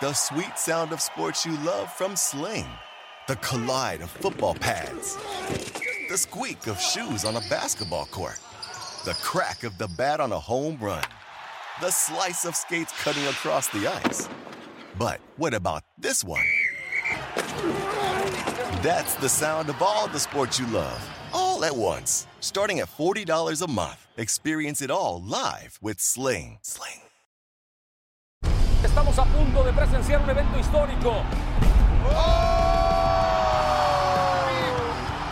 The sweet sound of sports you love from Sling. The collide of football pads. The squeak of shoes on a basketball court. The crack of the bat on a home run. The slice of skates cutting across the ice. But what about this one? That's the sound of all the sports you love, all at once. Starting at $40 a month. Experience it all live with Sling. Sling. Estamos a punto de presenciar un evento histórico.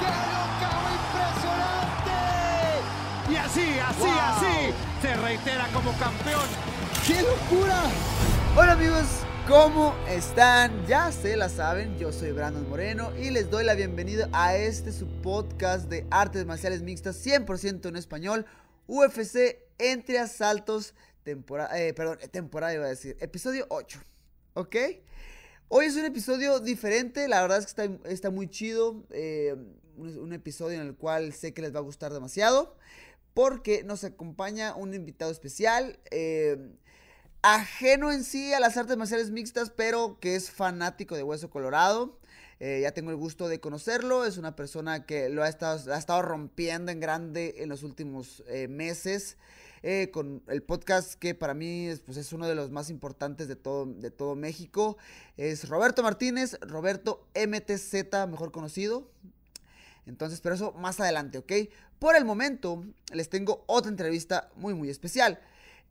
¡Qué locao impresionante! Y así, así, así, se reitera como campeón. ¡Qué locura! Hola amigos, ¿cómo están? Ya se la saben, yo soy Brandon Moreno y les doy la bienvenida a este su podcast de artes marciales mixtas 100% en español, UFC entre asaltos, temporada, eh, perdón, temporada iba a decir, episodio 8, ¿ok? Hoy es un episodio diferente, la verdad es que está, está muy chido, eh, un, un episodio en el cual sé que les va a gustar demasiado, porque nos acompaña un invitado especial, eh, ajeno en sí a las artes marciales mixtas, pero que es fanático de Hueso Colorado. Eh, ya tengo el gusto de conocerlo, es una persona que lo ha estado, ha estado rompiendo en grande en los últimos eh, meses. Eh, con el podcast que para mí es, pues, es uno de los más importantes de todo, de todo México. Es Roberto Martínez, Roberto MTZ, mejor conocido. Entonces, pero eso más adelante, ¿ok? Por el momento, les tengo otra entrevista muy, muy especial.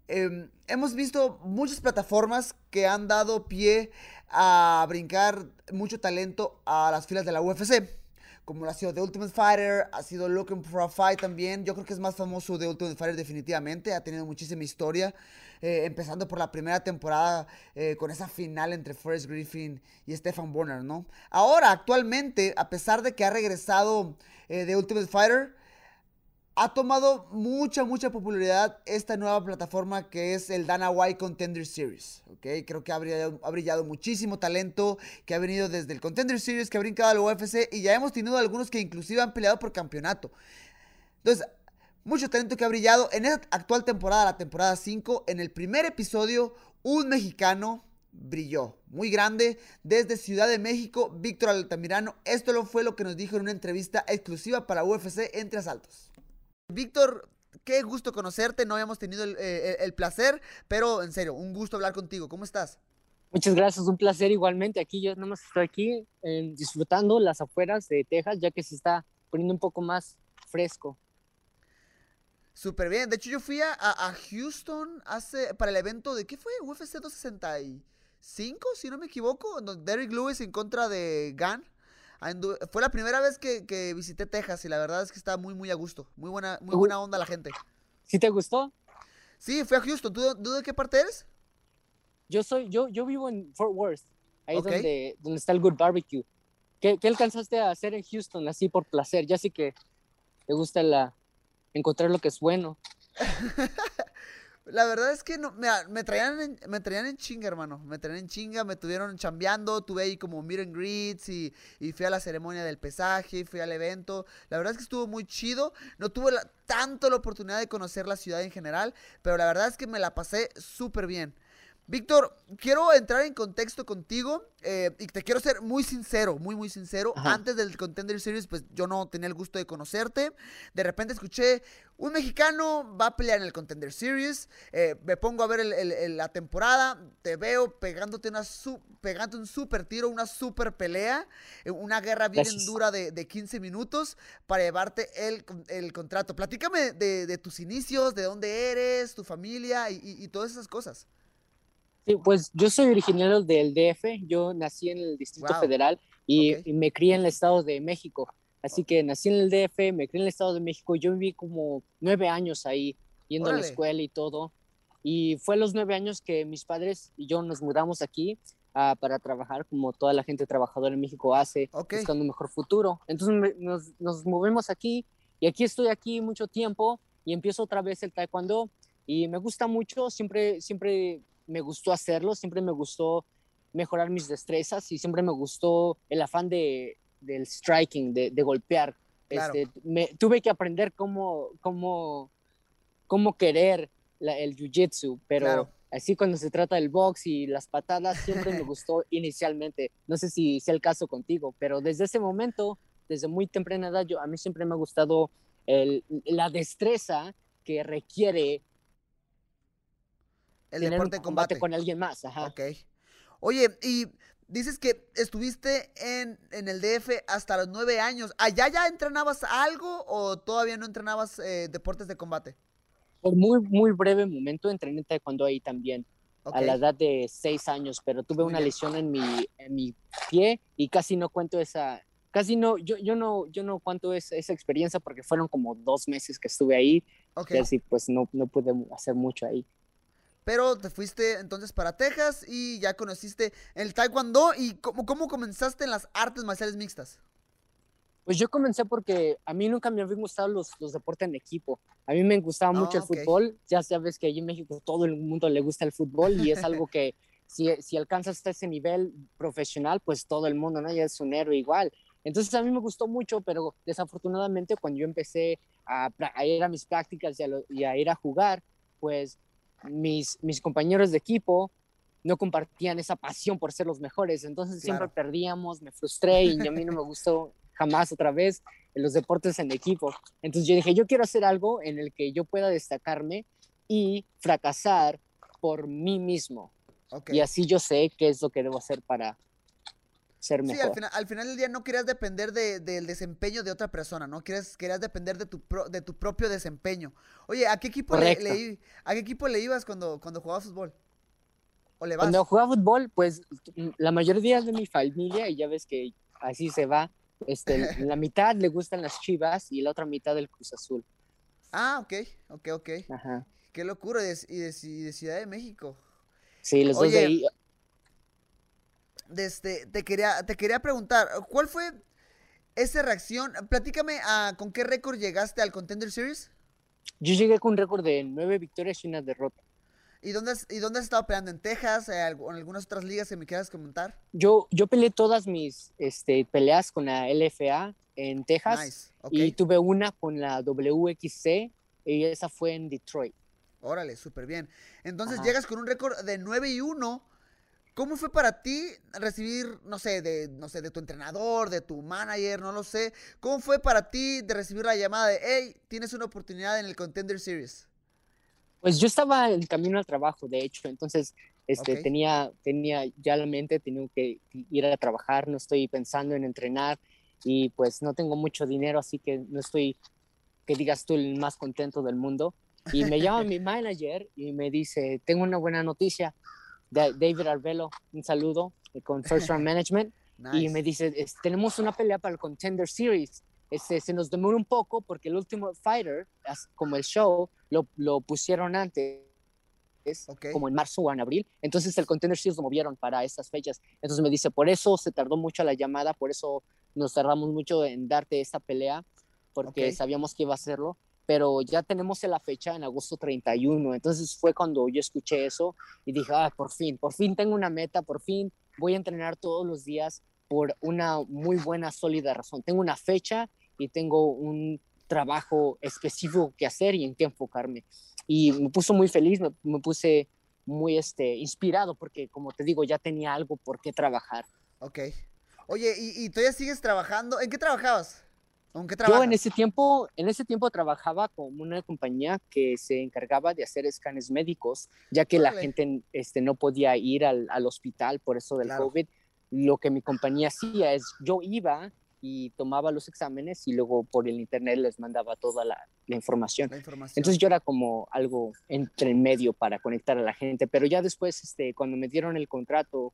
Eh, hemos visto muchas plataformas que han dado pie a brincar mucho talento a las filas de la UFC. Como lo ha sido The Ultimate Fighter, ha sido Looking for a Fight también. Yo creo que es más famoso The Ultimate Fighter definitivamente. Ha tenido muchísima historia. eh, empezando por la primera temporada eh, con esa final entre Forrest Griffin y Stefan Bonner, ¿no? Ahora, actualmente, a pesar de que ha regresado eh, The Ultimate Fighter, ha tomado mucha, mucha popularidad esta nueva plataforma que es el Dana White Contender Series. ¿ok? Creo que ha brillado, ha brillado muchísimo talento que ha venido desde el Contender Series, que ha brincado al UFC y ya hemos tenido algunos que inclusive han peleado por campeonato. Entonces, mucho talento que ha brillado en esta actual temporada, la temporada 5. En el primer episodio, un mexicano brilló, muy grande, desde Ciudad de México, Víctor Altamirano. Esto lo fue lo que nos dijo en una entrevista exclusiva para UFC entre asaltos. Víctor, qué gusto conocerte, no habíamos tenido el, eh, el, placer, pero en serio, un gusto hablar contigo. ¿Cómo estás? Muchas gracias, un placer igualmente. Aquí yo nada más estoy aquí eh, disfrutando las afueras de Texas, ya que se está poniendo un poco más fresco. Súper bien. De hecho, yo fui a, a, Houston hace para el evento de ¿qué fue? UFC 265, si no me equivoco, Derrick Lewis en contra de Gunn. Andu fue la primera vez que, que, visité Texas y la verdad es que está muy, muy a gusto. Muy buena, muy buena onda la gente. ¿Sí te gustó? Sí, fui a Houston. ¿Tú, tú de qué parte eres? Yo soy, yo, yo vivo en Fort Worth, ahí okay. donde, donde está el Good Barbecue. ¿Qué, ¿Qué, alcanzaste a hacer en Houston así por placer? Ya sé que te gusta la, encontrar lo que es bueno. La verdad es que no, me, me, traían en, me traían en chinga, hermano. Me traían en chinga, me tuvieron chambeando, tuve ahí como meet and greets y, y fui a la ceremonia del pesaje, fui al evento. La verdad es que estuvo muy chido. No tuve tanto la oportunidad de conocer la ciudad en general, pero la verdad es que me la pasé súper bien. Víctor, quiero entrar en contexto contigo eh, y te quiero ser muy sincero, muy, muy sincero. Ajá. Antes del Contender Series, pues yo no tenía el gusto de conocerte. De repente escuché, un mexicano va a pelear en el Contender Series. Eh, me pongo a ver el, el, el, la temporada, te veo pegándote una su, pegando un super tiro, una super pelea, eh, una guerra bien Gracias. dura de, de, 15 minutos para llevarte el, el contrato. Platícame de, de, tus inicios, de dónde eres, tu familia y, y, y todas esas cosas. Sí, pues yo soy originario del DF, yo nací en el Distrito wow. Federal y, okay. y, me crié en el Estado de México. Así que nací en el DF, me crié en el Estado de México, yo viví como nueve años ahí, yendo Órale. a la escuela y todo. Y fue a los nueve años que mis padres y yo nos mudamos aquí uh, para trabajar como toda la gente trabajadora en México hace, okay. buscando un mejor futuro. Entonces me, nos, nos movemos aquí y aquí estoy aquí mucho tiempo y empiezo otra vez el taekwondo y me gusta mucho, siempre, siempre me gustó hacerlo, siempre me gustó mejorar mis destrezas y siempre me gustó el afán de, del striking, de, de golpear. Claro. Este, me, tuve que aprender cómo, cómo, cómo querer la, el jiu-jitsu, pero claro. Así cuando se trata del box y las patadas, siempre me gustó inicialmente. No sé si sea el caso contigo, pero desde ese momento, desde muy temprana edad, yo, a mí siempre me ha gustado el, la destreza que requiere el deporte de combate. con alguien más. Ajá. Ok. Oye, y dices que estuviste en, en, el DF hasta los nueve años. ¿Allá ya entrenabas algo o todavía no entrenabas eh, deportes de combate? Por muy, muy breve momento entrené taekwondo ahí también. A la edad de seis años, pero tuve una lesión en mi, en mi pie y casi no cuento esa, casi no, yo, yo no, yo no cuento esa, esa experiencia porque fueron como dos meses que estuve ahí. Okay. Y así pues no, no pude hacer mucho ahí. Pero te fuiste entonces para Texas y ya conociste el taekwondo. ¿Y cómo, cómo comenzaste en las artes marciales mixtas? Pues yo comencé porque a mí nunca me habían gustado los, los deportes en equipo. A mí me gustaba mucho el ah, fútbol. Ya sabes que allí en México todo el mundo le gusta el fútbol y es algo que si, si alcanzas hasta ese nivel profesional, pues todo el mundo, ¿no? Ya es un héroe igual. Entonces a mí me gustó mucho, pero desafortunadamente cuando yo empecé a, a ir a mis prácticas y a, y a ir a jugar, pues mis, mis compañeros de equipo no compartían esa pasión por ser los mejores, entonces siempre perdíamos, me frustré y a mí no me gustó jamás otra vez en los deportes en equipo. Entonces yo dije, yo quiero hacer algo en el que yo pueda destacarme y fracasar por mí mismo. Y así yo sé qué es lo que debo hacer para, ser mejor. Sí, al final, al final del día no querías depender del desempeño de otra persona, ¿no? Querías, querías depender de tu, de tu propio desempeño. Oye, ¿a qué equipo, le, ¿a qué equipo le ibas cuando, cuando jugabas fútbol? ¿O le vas? Cuando jugaba fútbol, pues la mayoría de mi familia, y ya ves que así se va, este, la mitad le gustan las chivas y la otra mitad el Cruz Azul. Ah, ok, ok, ok. Ajá. Qué locura, y de, Ciudad de México. Sí, los dos de ahí este, te, quería, te quería preguntar, ¿cuál fue esa reacción? Platícame a, ah, con qué récord llegaste al Contender Series. Yo llegué con un récord de nueve victorias y una derrota. ¿Y dónde, has, ¿Y dónde has estado peleando? ¿En Texas? ¿En algunas otras ligas que me quieras comentar? Yo, yo peleé todas mis este, peleas con la LFA en Texas. Y tuve una con la WXC y esa fue en Detroit. Órale, súper bien. Entonces llegas con un récord de 9 y 1 ¿Cómo fue para ti recibir, no sé, de, no sé, de tu entrenador, de tu manager, no lo sé? ¿Cómo fue para ti de recibir la llamada de, hey, tienes una oportunidad en el Contender Series? Pues yo estaba en camino al trabajo, de hecho, entonces este, tenía, tenía ya la mente, tenía que ir a trabajar, no estoy pensando en entrenar y pues no tengo mucho dinero, así que no estoy, que digas tú, el más contento del mundo. Y me llama mi manager y me dice, tengo una buena noticia, David Arbelo, un saludo eh, con First Round Management. Y me dice, tenemos una pelea para el Contender Series. Este, se nos demoró un poco porque el último Fighter, como el show, lo, lo pusieron antes, como en marzo o en abril. Entonces el Contender Series lo movieron para estas fechas. Entonces me dice, por eso se tardó mucho la llamada, por eso nos tardamos mucho en darte esta pelea, porque sabíamos que iba a hacerlo pero ya tenemos la fecha en agosto 31. Entonces fue cuando yo escuché eso y dije, ah, por fin, por fin tengo una meta, por fin voy a entrenar todos los días por una muy buena, sólida razón. Tengo una fecha y tengo un trabajo específico que hacer y en qué enfocarme. Y me puso muy feliz, me, puse muy este, inspirado porque, como te digo, ya tenía algo por qué trabajar. Ok. Oye, ¿y, y todavía sigues trabajando? ¿En qué trabajabas? Yo en ese tiempo, en ese tiempo trabajaba con una compañía que se encargaba de hacer escanes médicos, ya que la gente este, no podía ir al, al hospital por eso del COVID. Lo que mi compañía hacía es, yo iba y tomaba los exámenes y luego por el internet les mandaba toda la, la, información. Entonces yo era como algo entre medio para conectar a la gente, pero ya después, este, cuando me dieron el contrato,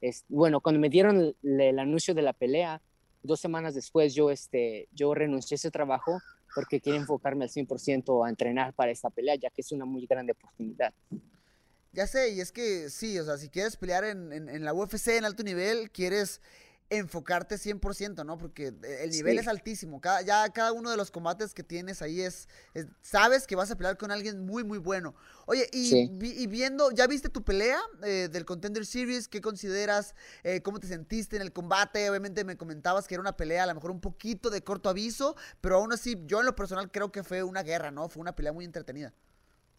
es, bueno, cuando me dieron el, el anuncio de la pelea, dos semanas después yo, este, yo renuncié a ese trabajo porque quiero enfocarme al 100% a entrenar para esta pelea, ya que es una muy grande oportunidad. Ya sé, y es que sí, o sea, si quieres pelear en, en, en la UFC en alto nivel, quieres enfocarte 100%, ¿no? Porque el nivel es altísimo. Cada, ya cada uno de los combates que tienes ahí es, sabes que vas a pelear con alguien muy, muy bueno. Oye, y, viendo, ¿ya viste tu pelea eh, del Contender Series? ¿Qué consideras? Eh, ¿Cómo te sentiste en el combate? Obviamente me comentabas que era una pelea a lo mejor un poquito de corto aviso, pero aún así yo en lo personal creo que fue una guerra, ¿no? Fue una pelea muy entretenida.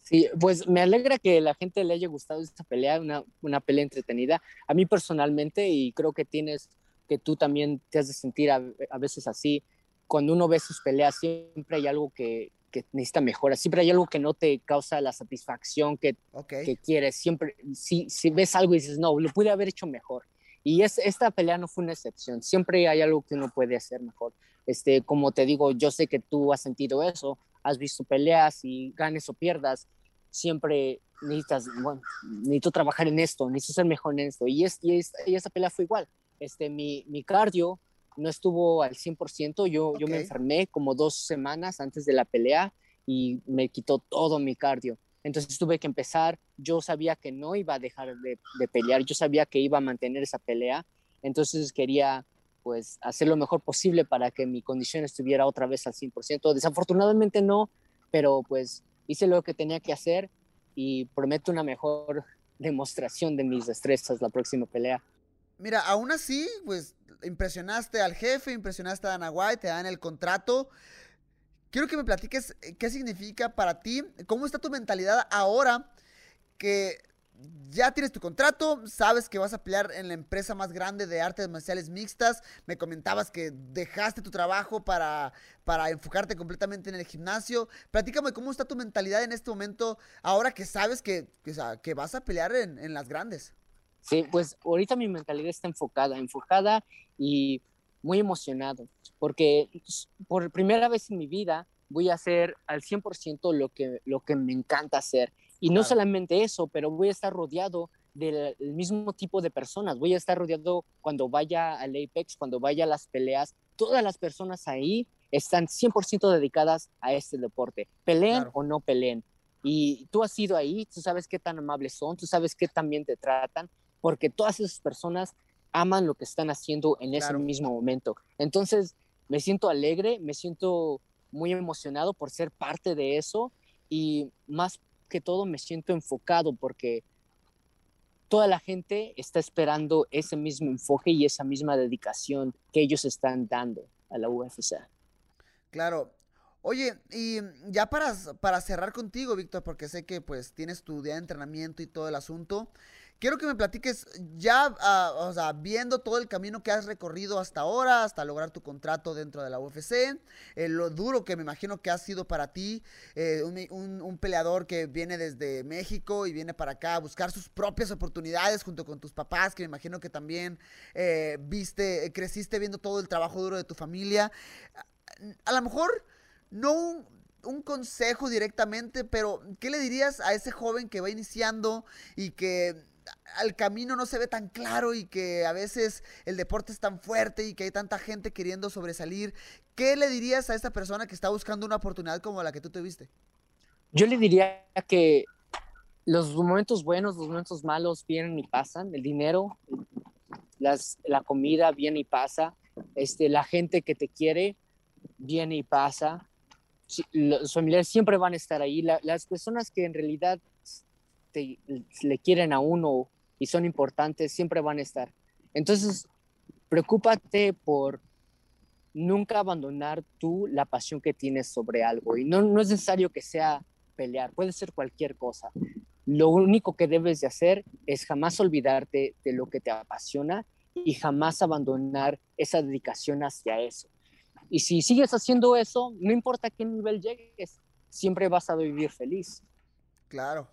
Sí, pues me alegra que la gente le haya gustado esta pelea, una, una pelea entretenida. A mí personalmente, y creo que tienes, que tú también te has de sentir a, veces así, cuando uno ve sus peleas, siempre hay algo que, que, necesita mejora, siempre hay algo que no te causa la satisfacción que, que quieres, siempre, si, si ves algo y dices, no, lo pude haber hecho mejor. Y es, esta pelea no fue una excepción, siempre hay algo que uno puede hacer mejor. Este, como te digo, yo sé que tú has sentido eso, has visto peleas y ganes o pierdas, siempre necesitas, bueno, necesito trabajar en esto, necesito ser mejor en esto. Y, es, y, esa pelea fue igual. Este, mi, mi cardio no estuvo al 100%, yo, yo me enfermé como dos semanas antes de la pelea y me quitó todo mi cardio. Entonces tuve que empezar, yo sabía que no iba a dejar de, de, pelear, yo sabía que iba a mantener esa pelea, entonces quería pues hacer lo mejor posible para que mi condición estuviera otra vez al 100%. Desafortunadamente no, pero pues hice lo que tenía que hacer y prometo una mejor demostración de mis destrezas la próxima pelea. Mira, aún así, pues impresionaste al jefe, impresionaste a White, te dan el contrato. Quiero que me platiques eh, qué significa para ti, cómo está tu mentalidad ahora que ya tienes tu contrato, sabes que vas a pelear en la empresa más grande de artes marciales mixtas. Me comentabas que dejaste tu trabajo para, para enfocarte completamente en el gimnasio. Platícame cómo está tu mentalidad en este momento, ahora que sabes que, que, vas a pelear en, en, las grandes. Sí, pues ahorita mi mentalidad está enfocada, enfocada y muy emocionado, porque pues, por primera vez en mi vida voy a hacer al 100% lo que, lo que me encanta hacer y no solamente eso, pero voy a estar rodeado del mismo tipo de personas. Voy a estar rodeado cuando vaya al Apex, cuando vaya a las peleas. Todas las personas ahí están 100% dedicadas a este deporte, peleen o no peleen. Y tú has ido ahí, tú sabes qué tan amables son, tú sabes qué también te tratan, porque todas esas personas aman lo que están haciendo en ese mismo momento. Entonces, me siento alegre, me siento muy emocionado por ser parte de eso y más que todo me siento enfocado porque toda la gente está esperando ese mismo enfoque y esa misma dedicación que ellos están dando a la UFC. Claro. Oye, y ya para, para cerrar contigo, Víctor, porque sé que pues tienes tu día de entrenamiento y todo el asunto, quiero que me platiques ya, ah, o sea, viendo todo el camino que has recorrido hasta ahora, hasta lograr tu contrato dentro de la UFC, eh, lo duro que me imagino que ha sido para ti, eh, un, peleador que viene desde México y viene para acá a buscar sus propias oportunidades junto con tus papás, que me imagino que también eh, viste, creciste viendo todo el trabajo duro de tu familia. A, lo mejor no un, un consejo directamente, pero ¿qué le dirías a ese joven que va iniciando y que al camino no se ve tan claro y que a veces el deporte es tan fuerte y que hay tanta gente queriendo sobresalir, ¿qué le dirías a esa persona que está buscando una oportunidad como la que tú tuviste? Yo le diría que los momentos buenos, los momentos malos vienen y pasan, el dinero, las, la comida viene y pasa, este, la gente que te quiere viene y pasa, los familiares siempre van a estar ahí, las personas que en realidad le quieren a uno y son importantes, siempre van a estar. Entonces, preocúpate por nunca abandonar tú la pasión que tienes sobre algo. Y no, no es necesario que sea pelear, puede ser cualquier cosa. Lo único que debes de hacer es jamás olvidarte de lo que te apasiona y jamás abandonar esa dedicación hacia eso. Y si sigues haciendo eso, no importa a qué nivel llegues, siempre vas a vivir feliz. Claro,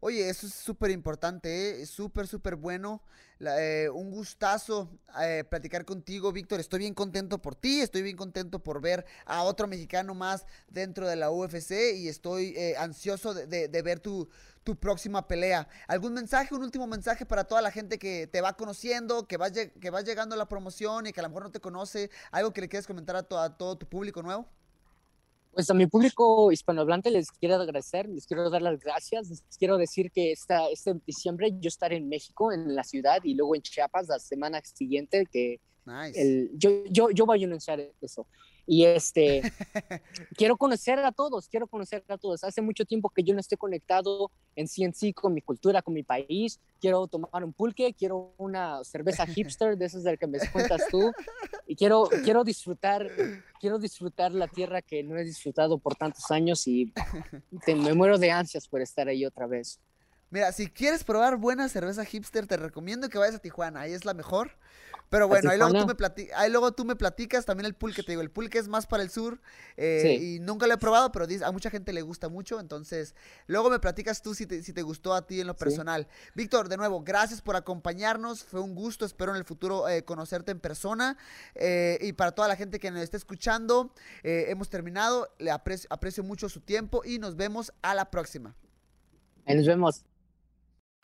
Oye, eso es súper importante, ¿eh? súper, súper bueno. Eh, un gustazo eh, platicar contigo, Víctor. Estoy bien contento por ti, estoy bien contento por ver a otro mexicano más dentro de la UFC y estoy ansioso de, ver tu, tu, próxima pelea. ¿Algún mensaje, un último mensaje para toda la gente que te va conociendo, que va, que va llegando a la promoción y que a lo mejor no te conoce? ¿Algo que le quieras comentar a todo tu público nuevo? Pues a mi público hispanohablante les quiero agradecer, les quiero dar las gracias, les quiero decir que esta, este diciembre yo estaré en México, en la ciudad, y luego en Chiapas la semana siguiente, que el, yo, yo, yo voy a anunciar eso. Y este, quiero conocer a todos, quiero conocer a todos. Hace mucho tiempo que yo no estoy conectado en sí en sí con mi cultura, con mi país. Quiero tomar un pulque, quiero una cerveza hipster de esas del que me cuentas tú. Y quiero, quiero disfrutar, quiero disfrutar la tierra que no he disfrutado por tantos años y me muero de ansias por estar ahí otra vez. Mira, si quieres probar buena cerveza hipster, te recomiendo que vayas a Tijuana, ahí es la mejor. Pero bueno, ahí luego, tú me ahí luego tú me platicas también el pulque, te digo, el pulque es más para el sur eh, y nunca lo he probado, pero a mucha gente le gusta mucho, entonces luego me platicas tú si te, si te gustó a ti en lo personal. Víctor, de nuevo, gracias por acompañarnos, fue un gusto, espero en el futuro eh, conocerte en persona eh, y para toda la gente que nos esté escuchando, hemos terminado, le aprecio, aprecio mucho su tiempo y nos vemos a la próxima. Nos vemos.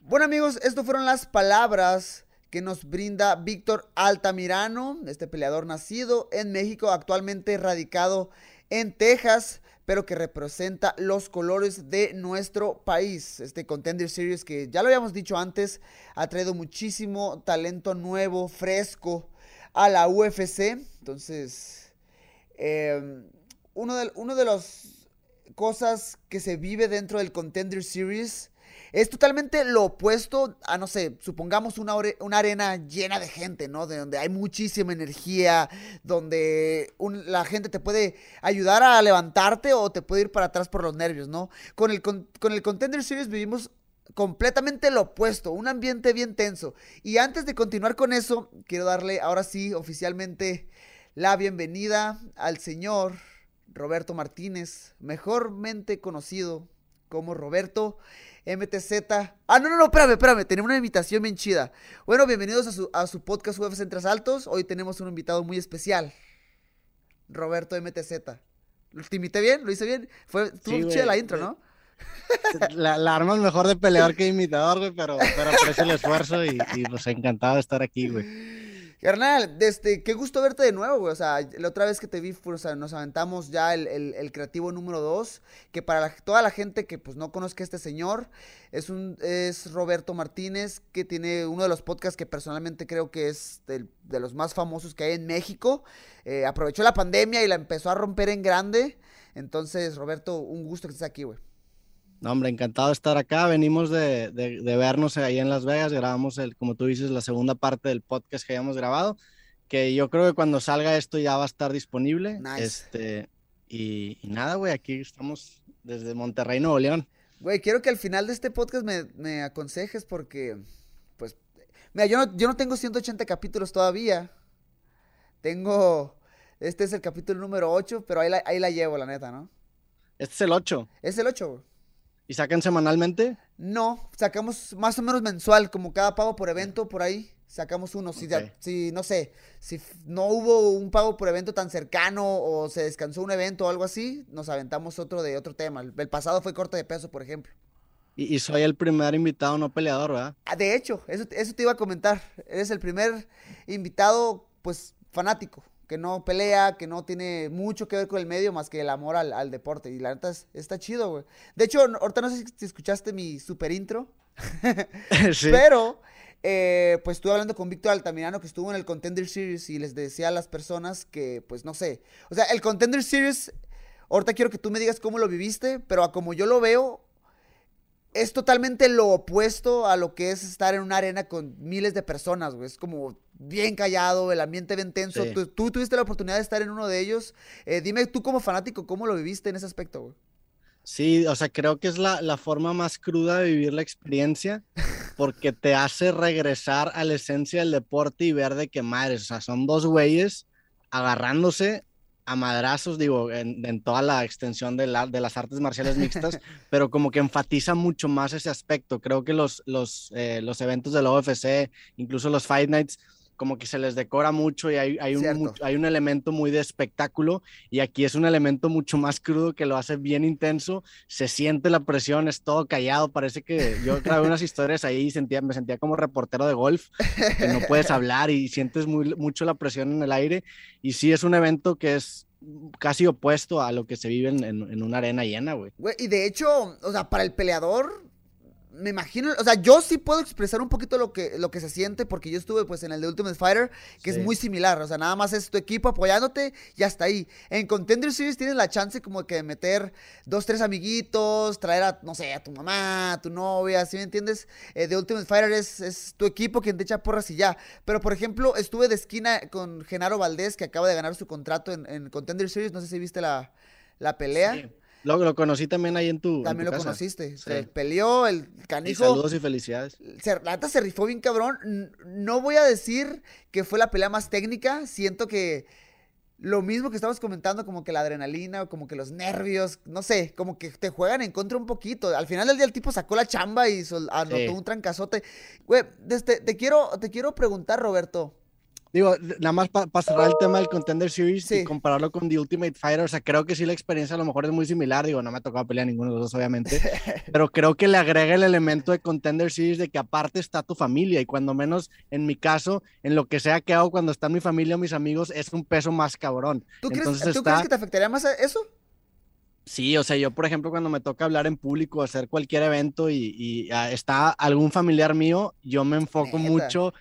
Bueno amigos, estas fueron las palabras que nos brinda Víctor Altamirano, este peleador nacido en México, actualmente radicado en Texas, pero que representa los colores de nuestro país. Este Contender Series que ya lo habíamos dicho antes, ha traído muchísimo talento nuevo, fresco a la UFC. Entonces, em, uno, de, uno de las cosas que se vive dentro del Contender Series es totalmente lo opuesto a, no sé, supongamos una, una arena llena de gente, ¿no? De donde hay muchísima energía, donde la gente te puede ayudar a levantarte o te puede ir para atrás por los nervios, ¿no? Con el, con, el Contender Series vivimos completamente lo opuesto, un ambiente bien tenso. Y antes de continuar con eso, quiero darle ahora sí oficialmente la bienvenida al señor Roberto Martínez, mejormente conocido como Roberto. MTZ. Ah, no, no, no, espérame, espérame. Tenemos una invitación bien chida. Bueno, bienvenidos a su, a su podcast UFC Entre Altos. Hoy tenemos un invitado muy especial. Roberto MTZ. ¿Te invité bien? ¿Lo hice bien? Fue, estuvo chida la intro, ¿no? La, la arma es mejor de peleador que imitador, güey, pero, pero aprecio el esfuerzo y, y pues encantado de estar aquí, güey. Carnal, este, qué gusto verte de nuevo, güey. O sea, la otra vez que te vi, o sea, nos aventamos ya el, creativo número 2. Que para toda la gente que pues no conozca este señor, es un, es Roberto Martínez, que tiene uno de los podcasts que personalmente creo que es de, los más famosos que hay en México. Eh, aprovechó la pandemia y la empezó a romper en grande. Entonces, Roberto, un gusto que estés aquí, güey. No, hombre, encantado de estar acá. Venimos de, vernos ahí en Las Vegas. Grabamos, el, como tú dices, la segunda parte del podcast que habíamos grabado. Que yo creo que cuando salga esto ya va a estar disponible. Este, y, nada, güey, aquí estamos desde Monterrey, Nuevo León. Güey, quiero que al final de este podcast me, aconsejes porque, pues, mira, yo no, yo no tengo 180 capítulos todavía. Tengo, este es el capítulo número 8, pero ahí la, ahí la llevo, la neta, ¿no? Este es el 8. Es el 8, güey. ¿Y sacan semanalmente? No, sacamos más o menos mensual, como cada pago por evento por ahí. Sacamos uno. Si, si, no sé, si no hubo un pago por evento tan cercano o se descansó un evento o algo así, nos aventamos otro de otro tema. El, pasado fue corte de peso, por ejemplo. Y, soy el primer invitado no peleador, ¿verdad? Ah, de hecho, eso, eso te iba a comentar. Eres el primer invitado, pues, fanático que no pelea, que no tiene mucho que ver con el medio más que el amor al, deporte. Y la neta está chido, güey. De hecho, ahorita no sé si escuchaste mi super intro. Pero, eh, pues estuve hablando con Víctor Altamirano que estuvo en el Contender Series y les decía a las personas que, pues no sé. O sea, el Contender Series, ahorita quiero que tú me digas cómo lo viviste, pero a como yo lo veo, es totalmente lo opuesto a lo que es estar en una arena con miles de personas, güey. Es como bien callado, el ambiente bien tenso. Tú, tuviste la oportunidad de estar en uno de ellos. Eh, dime tú como fanático, ¿cómo lo viviste en ese aspecto, güey? Sí, o sea, creo que es la, la, forma más cruda de vivir la experiencia porque te hace regresar a la esencia del deporte y ver de qué madres, o sea, son dos güeyes agarrándose a madrazos, digo, en, toda la extensión de, la, de, las artes marciales mixtas, pero como que enfatiza mucho más ese aspecto. Creo que los, los, eh, los eventos de la UFC, incluso los Fight Nights, como que se les decora mucho y hay, hay, un, hay un elemento muy de espectáculo y aquí es un elemento mucho más crudo que lo hace bien intenso, se siente la presión, es todo callado, parece que yo grabé unas historias ahí y sentía, me sentía como reportero de golf, que no puedes hablar y sientes muy, mucho la presión en el aire y sí es un evento que es casi opuesto a lo que se vive en, en, una arena llena, güey. Y de hecho, o sea, para el peleador, me imagino, o sea, yo sí puedo expresar un poquito lo que, lo que se siente porque yo estuve pues en el de Ultimate Fighter, que es muy similar, o sea, nada más es tu equipo apoyándote y hasta ahí. En Contender Series tienes la chance como que de meter dos, tres amiguitos, traer a, no sé, a tu mamá, a tu novia, ¿sí me entiendes? Eh, de Ultimate Fighter es, es, tu equipo quien te echa porras y ya. Pero, por ejemplo, estuve de esquina con Genaro Valdés, que acaba de ganar su contrato en, en Contender Series, no sé si viste la, la pelea. Lo, lo conocí también ahí en tu. También lo conociste. Se peleó el canijo. saludos y felicidades. Se, la se rifó bien cabrón. No voy a decir que fue la pelea más técnica. Siento que lo mismo que estamos comentando, como que la adrenalina o como que los nervios, no sé, como que te juegan en contra un poquito. Al final del día el tipo sacó la chamba y anotó un trancazote. Güey, este, te, quiero, te quiero preguntar, Roberto. Digo, nada más para cerrar el tema del Contender Series y compararlo con The Ultimate Fighter, o sea, creo que sí la experiencia a lo mejor es muy similar, digo, no me ha tocado pelear ninguno de los dos, obviamente, pero creo que le agrega el elemento de Contender Series de que aparte está tu familia y cuando menos en mi caso, en lo que sea que hago cuando está mi familia o mis amigos, es un peso más cabrón. ¿Tú, crees, ¿tú crees que te afectaría más eso? Sí, o sea, yo por ejemplo cuando me toca hablar en público, hacer cualquier evento y, ah, está algún familiar mío, yo me enfoco mucho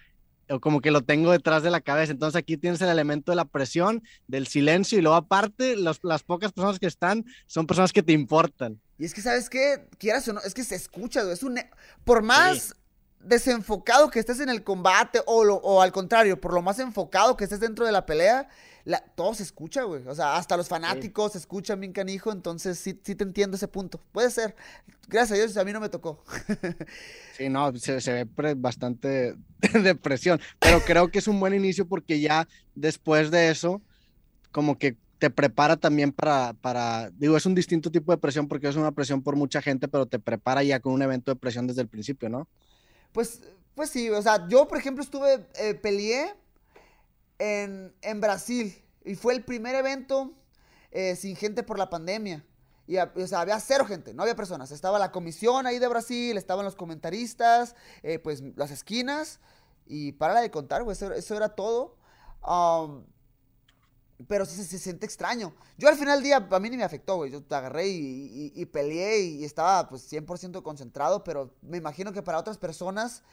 como que lo tengo detrás de la cabeza. Entonces aquí tienes el elemento de la presión, del silencio y luego aparte las pocas personas que están son personas que te importan. Y es que, ¿sabes qué? Quieras o no, es que se escucha, es un... Por más desenfocado que estés en el combate o, o al contrario, por lo más enfocado que estés dentro de la pelea, todo se escucha, güey. O sea, hasta los fanáticos se escuchan bien canijo, entonces sí, sí te entiendo ese punto. Puede ser. Gracias a Dios, a mí no me tocó. sí, no, se, se ve bastante depresión, pero creo que es un buen inicio porque ya después de eso, como que te prepara también para, para, digo, es un distinto tipo de presión porque es una presión por mucha gente, pero te prepara ya con un evento de presión desde el principio, ¿no? Pues, pues sí, o sea, yo por ejemplo estuve, eh, peleé en, Brasil y fue el primer evento eh, sin gente por la pandemia. Y, o sea, había cero gente, no había personas. Estaba la comisión ahí de Brasil, estaban los comentaristas, eh, pues las esquinas. Y para de contar, güey, eso, era todo. Um, pero sí se, siente extraño. Yo al final del día, a mí ni me afectó, güey. Yo te agarré y, peleé y estaba pues 100% concentrado, pero me imagino que para otras personas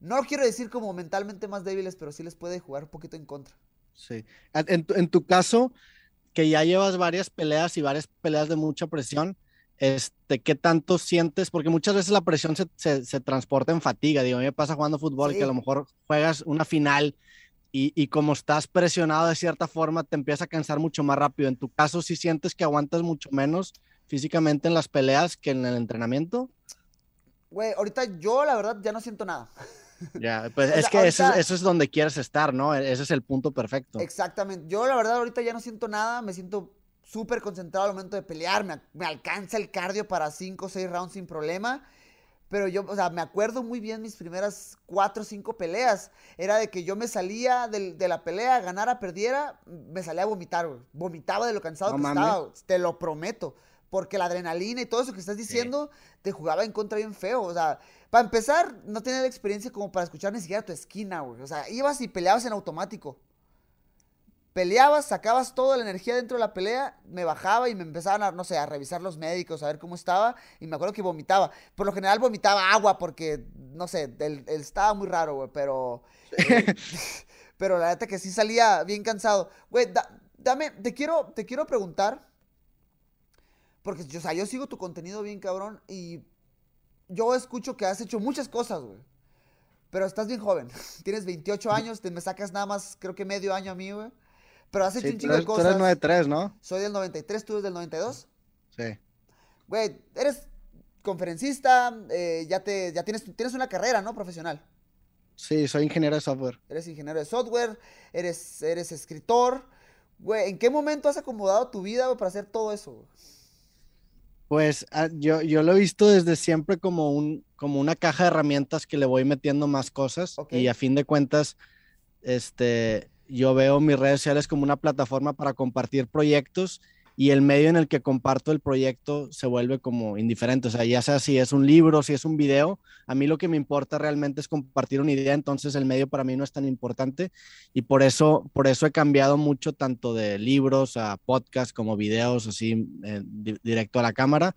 no quiero decir como mentalmente más débiles, pero sí les puede jugar un poquito en contra. Sí. En tu, caso, que ya llevas varias peleas y varias peleas de mucha presión, este, ¿qué tanto sientes? Porque muchas veces la presión se, transporta en fatiga. Digo, a mí me pasa jugando fútbol que a lo mejor juegas una final y, y, como estás presionado de cierta forma, te empieza a cansar mucho más rápido. En tu caso, ¿sí sientes que aguantas mucho menos físicamente en las peleas que en el entrenamiento? Güey, ahorita yo la verdad ya no siento nada. Ya, pues es que eso, es donde quieres estar, ¿no? E, ese es el punto perfecto. Exactamente. Yo la verdad ahorita ya no siento nada, me siento súper concentrado al momento de pelear, me, alcanza el cardio para 5 o 6 rounds sin problema. Pero yo, o sea, me acuerdo muy bien mis primeras 4 o 5 peleas. Era de que yo me salía de, la pelea, ganara, perdiera, me salía a vomitar, güey. Vomitaba de lo cansado que estaba, te lo prometo. Porque la adrenalina y todo eso que estás diciendo te jugaba en contra bien feo. O sea, para empezar, no tenía la experiencia como para escuchar ni siquiera tu esquina, güey. O sea, ibas y peleabas en automático. Peleabas, sacabas toda la energía dentro de la pelea, me bajaba y me empezaban a, no sé, a revisar los médicos, a ver cómo estaba. Y me acuerdo que vomitaba. Por lo general vomitaba agua porque, no sé, él, estaba muy raro, güey. Pero. Pero la verdad que sí salía bien cansado. Güey, dame, te quiero, te quiero preguntar. Porque, o sea, yo sigo tu contenido bien cabrón y yo escucho que has hecho muchas cosas, güey. Pero estás bien joven. Tienes 28 años, te me sacas nada más, creo que medio año a mí, güey. Pero has hecho un chingo de cosas. Tú eres 93, ¿no? Soy del 93, tú eres del 92. Sí. Güey, eres conferencista, eh, ya, te, ya tienes, tienes una carrera, ¿no? Profesional. Sí, soy ingeniero de software. Eres ingeniero de software, eres, eres escritor. Güey, ¿en qué momento has acomodado tu vida güey, para hacer todo eso? Güey? Pues ah, yo, yo lo he visto desde siempre como, un, como una caja de herramientas que le voy metiendo más cosas y a fin de cuentas, este, yo veo mis redes sociales como una plataforma para compartir proyectos y el medio en el que comparto el proyecto se vuelve como indiferente. O sea, ya sea si es un libro, si es un video, a mí lo que me importa realmente es compartir una idea, entonces el medio para mí no es tan importante y por eso, por eso he cambiado mucho tanto de libros a podcast como videos, así eh, directo a la cámara.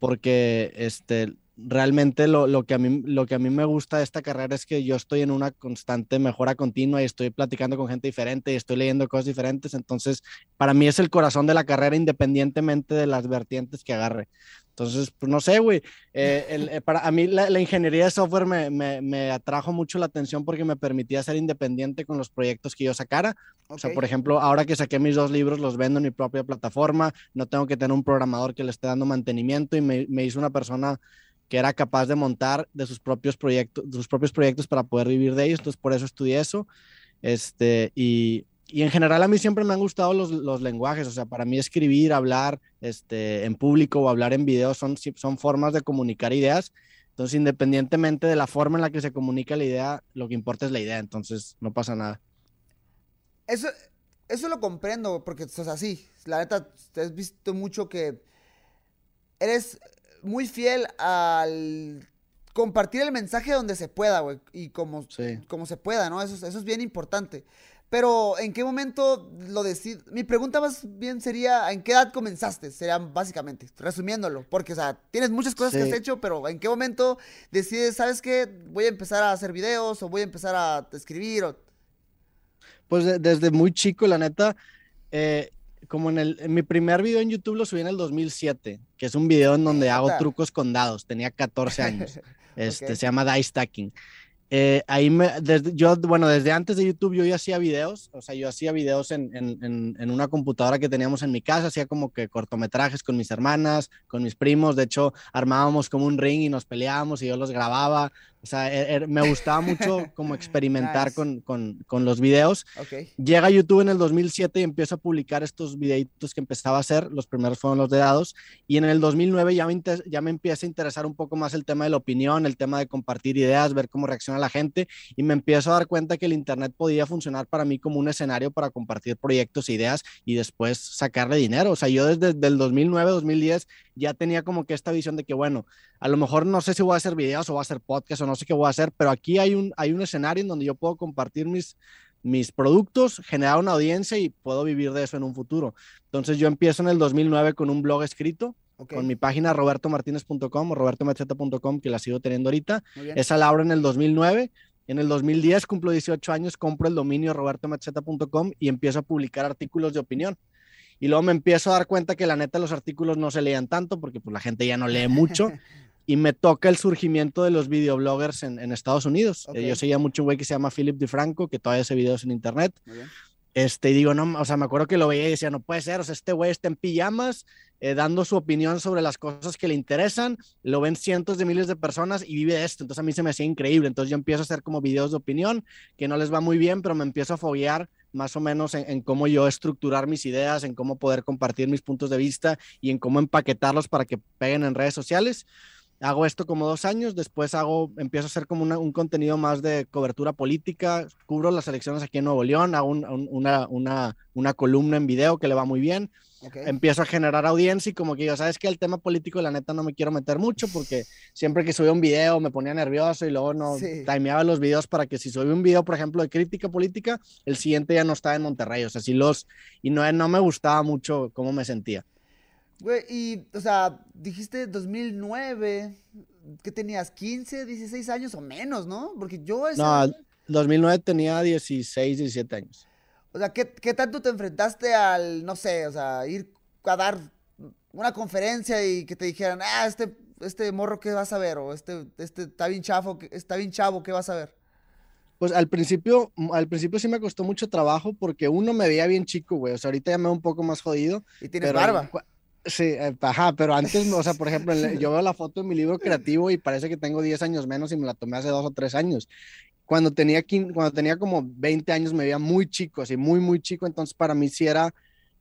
Porque este, realmente lo, lo, que a mí, lo que a mí me gusta de esta carrera es que yo estoy en una constante mejora continua y estoy platicando con gente diferente y estoy leyendo cosas diferentes. Entonces, para mí es el corazón de la carrera independientemente de las vertientes que agarre. Entonces, pues no sé, güey. Eh, eh, para a mí la, ingeniería de software me, me, me, atrajo mucho la atención porque me permitía ser independiente con los proyectos que yo sacara. O sea, por ejemplo, ahora que saqué mis dos libros, los vendo en mi propia plataforma. No tengo que tener un programador que le esté dando mantenimiento y me, me hizo una persona que era capaz de montar de sus propios proyectos, sus propios proyectos para poder vivir de ellos. Entonces, por eso estudié eso. Este, y, y en general a mí siempre me han gustado los, los, lenguajes, o sea, para mí escribir, hablar este, en público o hablar en video son, son formas de comunicar ideas. Entonces, independientemente de la forma en la que se comunica la idea, lo que importa es la idea, entonces no pasa nada. Eso, eso lo comprendo, porque es así. La neta, has visto mucho que eres muy fiel al compartir el mensaje donde se pueda, güey, y como, como se pueda, ¿no? Eso, eso es bien importante. Pero, ¿en qué momento lo decides? Mi pregunta más bien sería, ¿en qué edad comenzaste? Sería básicamente, resumiéndolo. Porque, o sea, tienes muchas cosas que has hecho, pero ¿en qué momento decides, sabes qué? Voy a empezar a hacer videos o voy a empezar a escribir. Pues desde muy chico, la neta, eh, como en, el, mi primer video en YouTube lo subí en el 2007, que es un video en donde hago trucos con dados. Tenía 14 años. Este, Se llama Die Stacking. Eh, ahí me, desde, yo, bueno, desde antes de YouTube yo ya hacía videos, o sea, yo hacía videos en, en, en, una computadora que teníamos en mi casa, hacía como que cortometrajes con mis hermanas, con mis primos, de hecho armábamos como un ring y nos peleábamos y yo los grababa, o sea, er, er, me gustaba mucho como experimentar con, con, con, los videos. Llega YouTube en el 2007 y empiezo a publicar estos videitos que empezaba a hacer. Los primeros fueron los de dados. Y en el 2009 ya me, ya me empieza a interesar un poco más el tema de la opinión, el tema de compartir ideas, ver cómo reacciona la gente. Y me empiezo a dar cuenta que el Internet podía funcionar para mí como un escenario para compartir proyectos, e ideas y después sacarle dinero. O sea, yo desde el 2009, 2010 ya tenía como que esta visión de que, bueno, a lo mejor no sé si voy a hacer videos o voy a hacer podcast o no sé qué voy a hacer, pero aquí hay un, hay un escenario en donde yo puedo compartir mis, mis productos, generar una audiencia y puedo vivir de eso en un futuro. Entonces yo empiezo en el 2009 con un blog escrito, con mi página robertomartinez.com o robertomacheta.com, que la sigo teniendo ahorita. Esa la abro en el 2009. En el 2010 cumplo 18 años, compro el dominio robertomacheta.com y empiezo a publicar artículos de opinión. Y luego me empiezo a dar cuenta que la neta los artículos no se leían tanto porque pues la gente ya no lee mucho. y me toca el surgimiento de los videobloggers en, en Estados Unidos. Eh, yo seguía mucho un güey que se llama Philip DeFranco, que todavía hace videos en internet. Este, y digo, no, o sea, me acuerdo que lo veía y decía, no puede ser, o sea, este güey está en pijamas, eh, dando su opinión sobre las cosas que le interesan, lo ven cientos de miles de personas y vive de esto, entonces a mí se me hacía increíble, entonces yo empiezo a hacer como videos de opinión, que no les va muy bien, pero me empiezo a foguear más o menos en, cómo yo estructurar mis ideas, en cómo poder compartir mis puntos de vista y en cómo empaquetarlos para que peguen en redes sociales. Hago esto como dos años, después hago, empiezo a hacer como un contenido más de cobertura política, cubro las elecciones aquí en Nuevo León, hago una, una, una, columna en video que le va muy bien, empiezo a generar audiencia y como que yo, sabes que el tema político la neta no me quiero meter mucho porque siempre que subía un video me ponía nervioso y luego no timeaba los videos para que si subía un video, por ejemplo, de crítica política, el siguiente ya no estaba en Monterrey, o sea, si los, y no, no me gustaba mucho cómo me sentía. Güey, y, o sea, dijiste 2009, que tenías 15, 16 años o menos, ¿no? Porque yo... No, 2009 tenía 16, 17 años. O sea, ¿qué, ¿qué, tanto te enfrentaste al, no sé, o sea, ir a dar una conferencia y que te dijeran, ah, este, este morro, ¿qué vas a ver? O este, este está bien chavo, está bien chavo, ¿qué vas a ver? Pues al principio, al principio sí me costó mucho trabajo porque uno me veía bien chico, güey. O sea, ahorita ya me veo un poco más jodido. Y tienes barba. Sí, eh, ajá, pero antes, o sea, por ejemplo, yo veo la foto en mi libro creativo y parece que tengo 10 años menos y me la tomé hace dos o tres años. Cuando tenía, cuando tenía como 20 años me veía muy chico, así muy, muy chico, entonces para mí sí era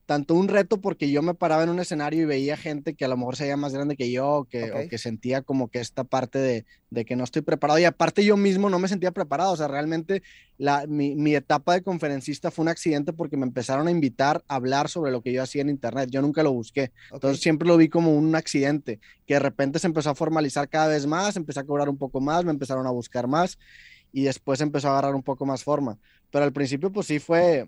tanto un reto porque yo me paraba en un escenario y veía gente que a lo mejor se veía más grande que yo que, o que sentía como que esta parte de, de, que no estoy preparado y aparte yo mismo no me sentía preparado, o sea, realmente la, mi, mi, etapa de conferencista fue un accidente porque me empezaron a invitar a hablar sobre lo que yo hacía en internet, yo nunca lo busqué, entonces siempre lo vi como un accidente que de repente se empezó a formalizar cada vez más, empecé a cobrar un poco más, me empezaron a buscar más y después empezó a agarrar un poco más forma, pero al principio pues sí fue,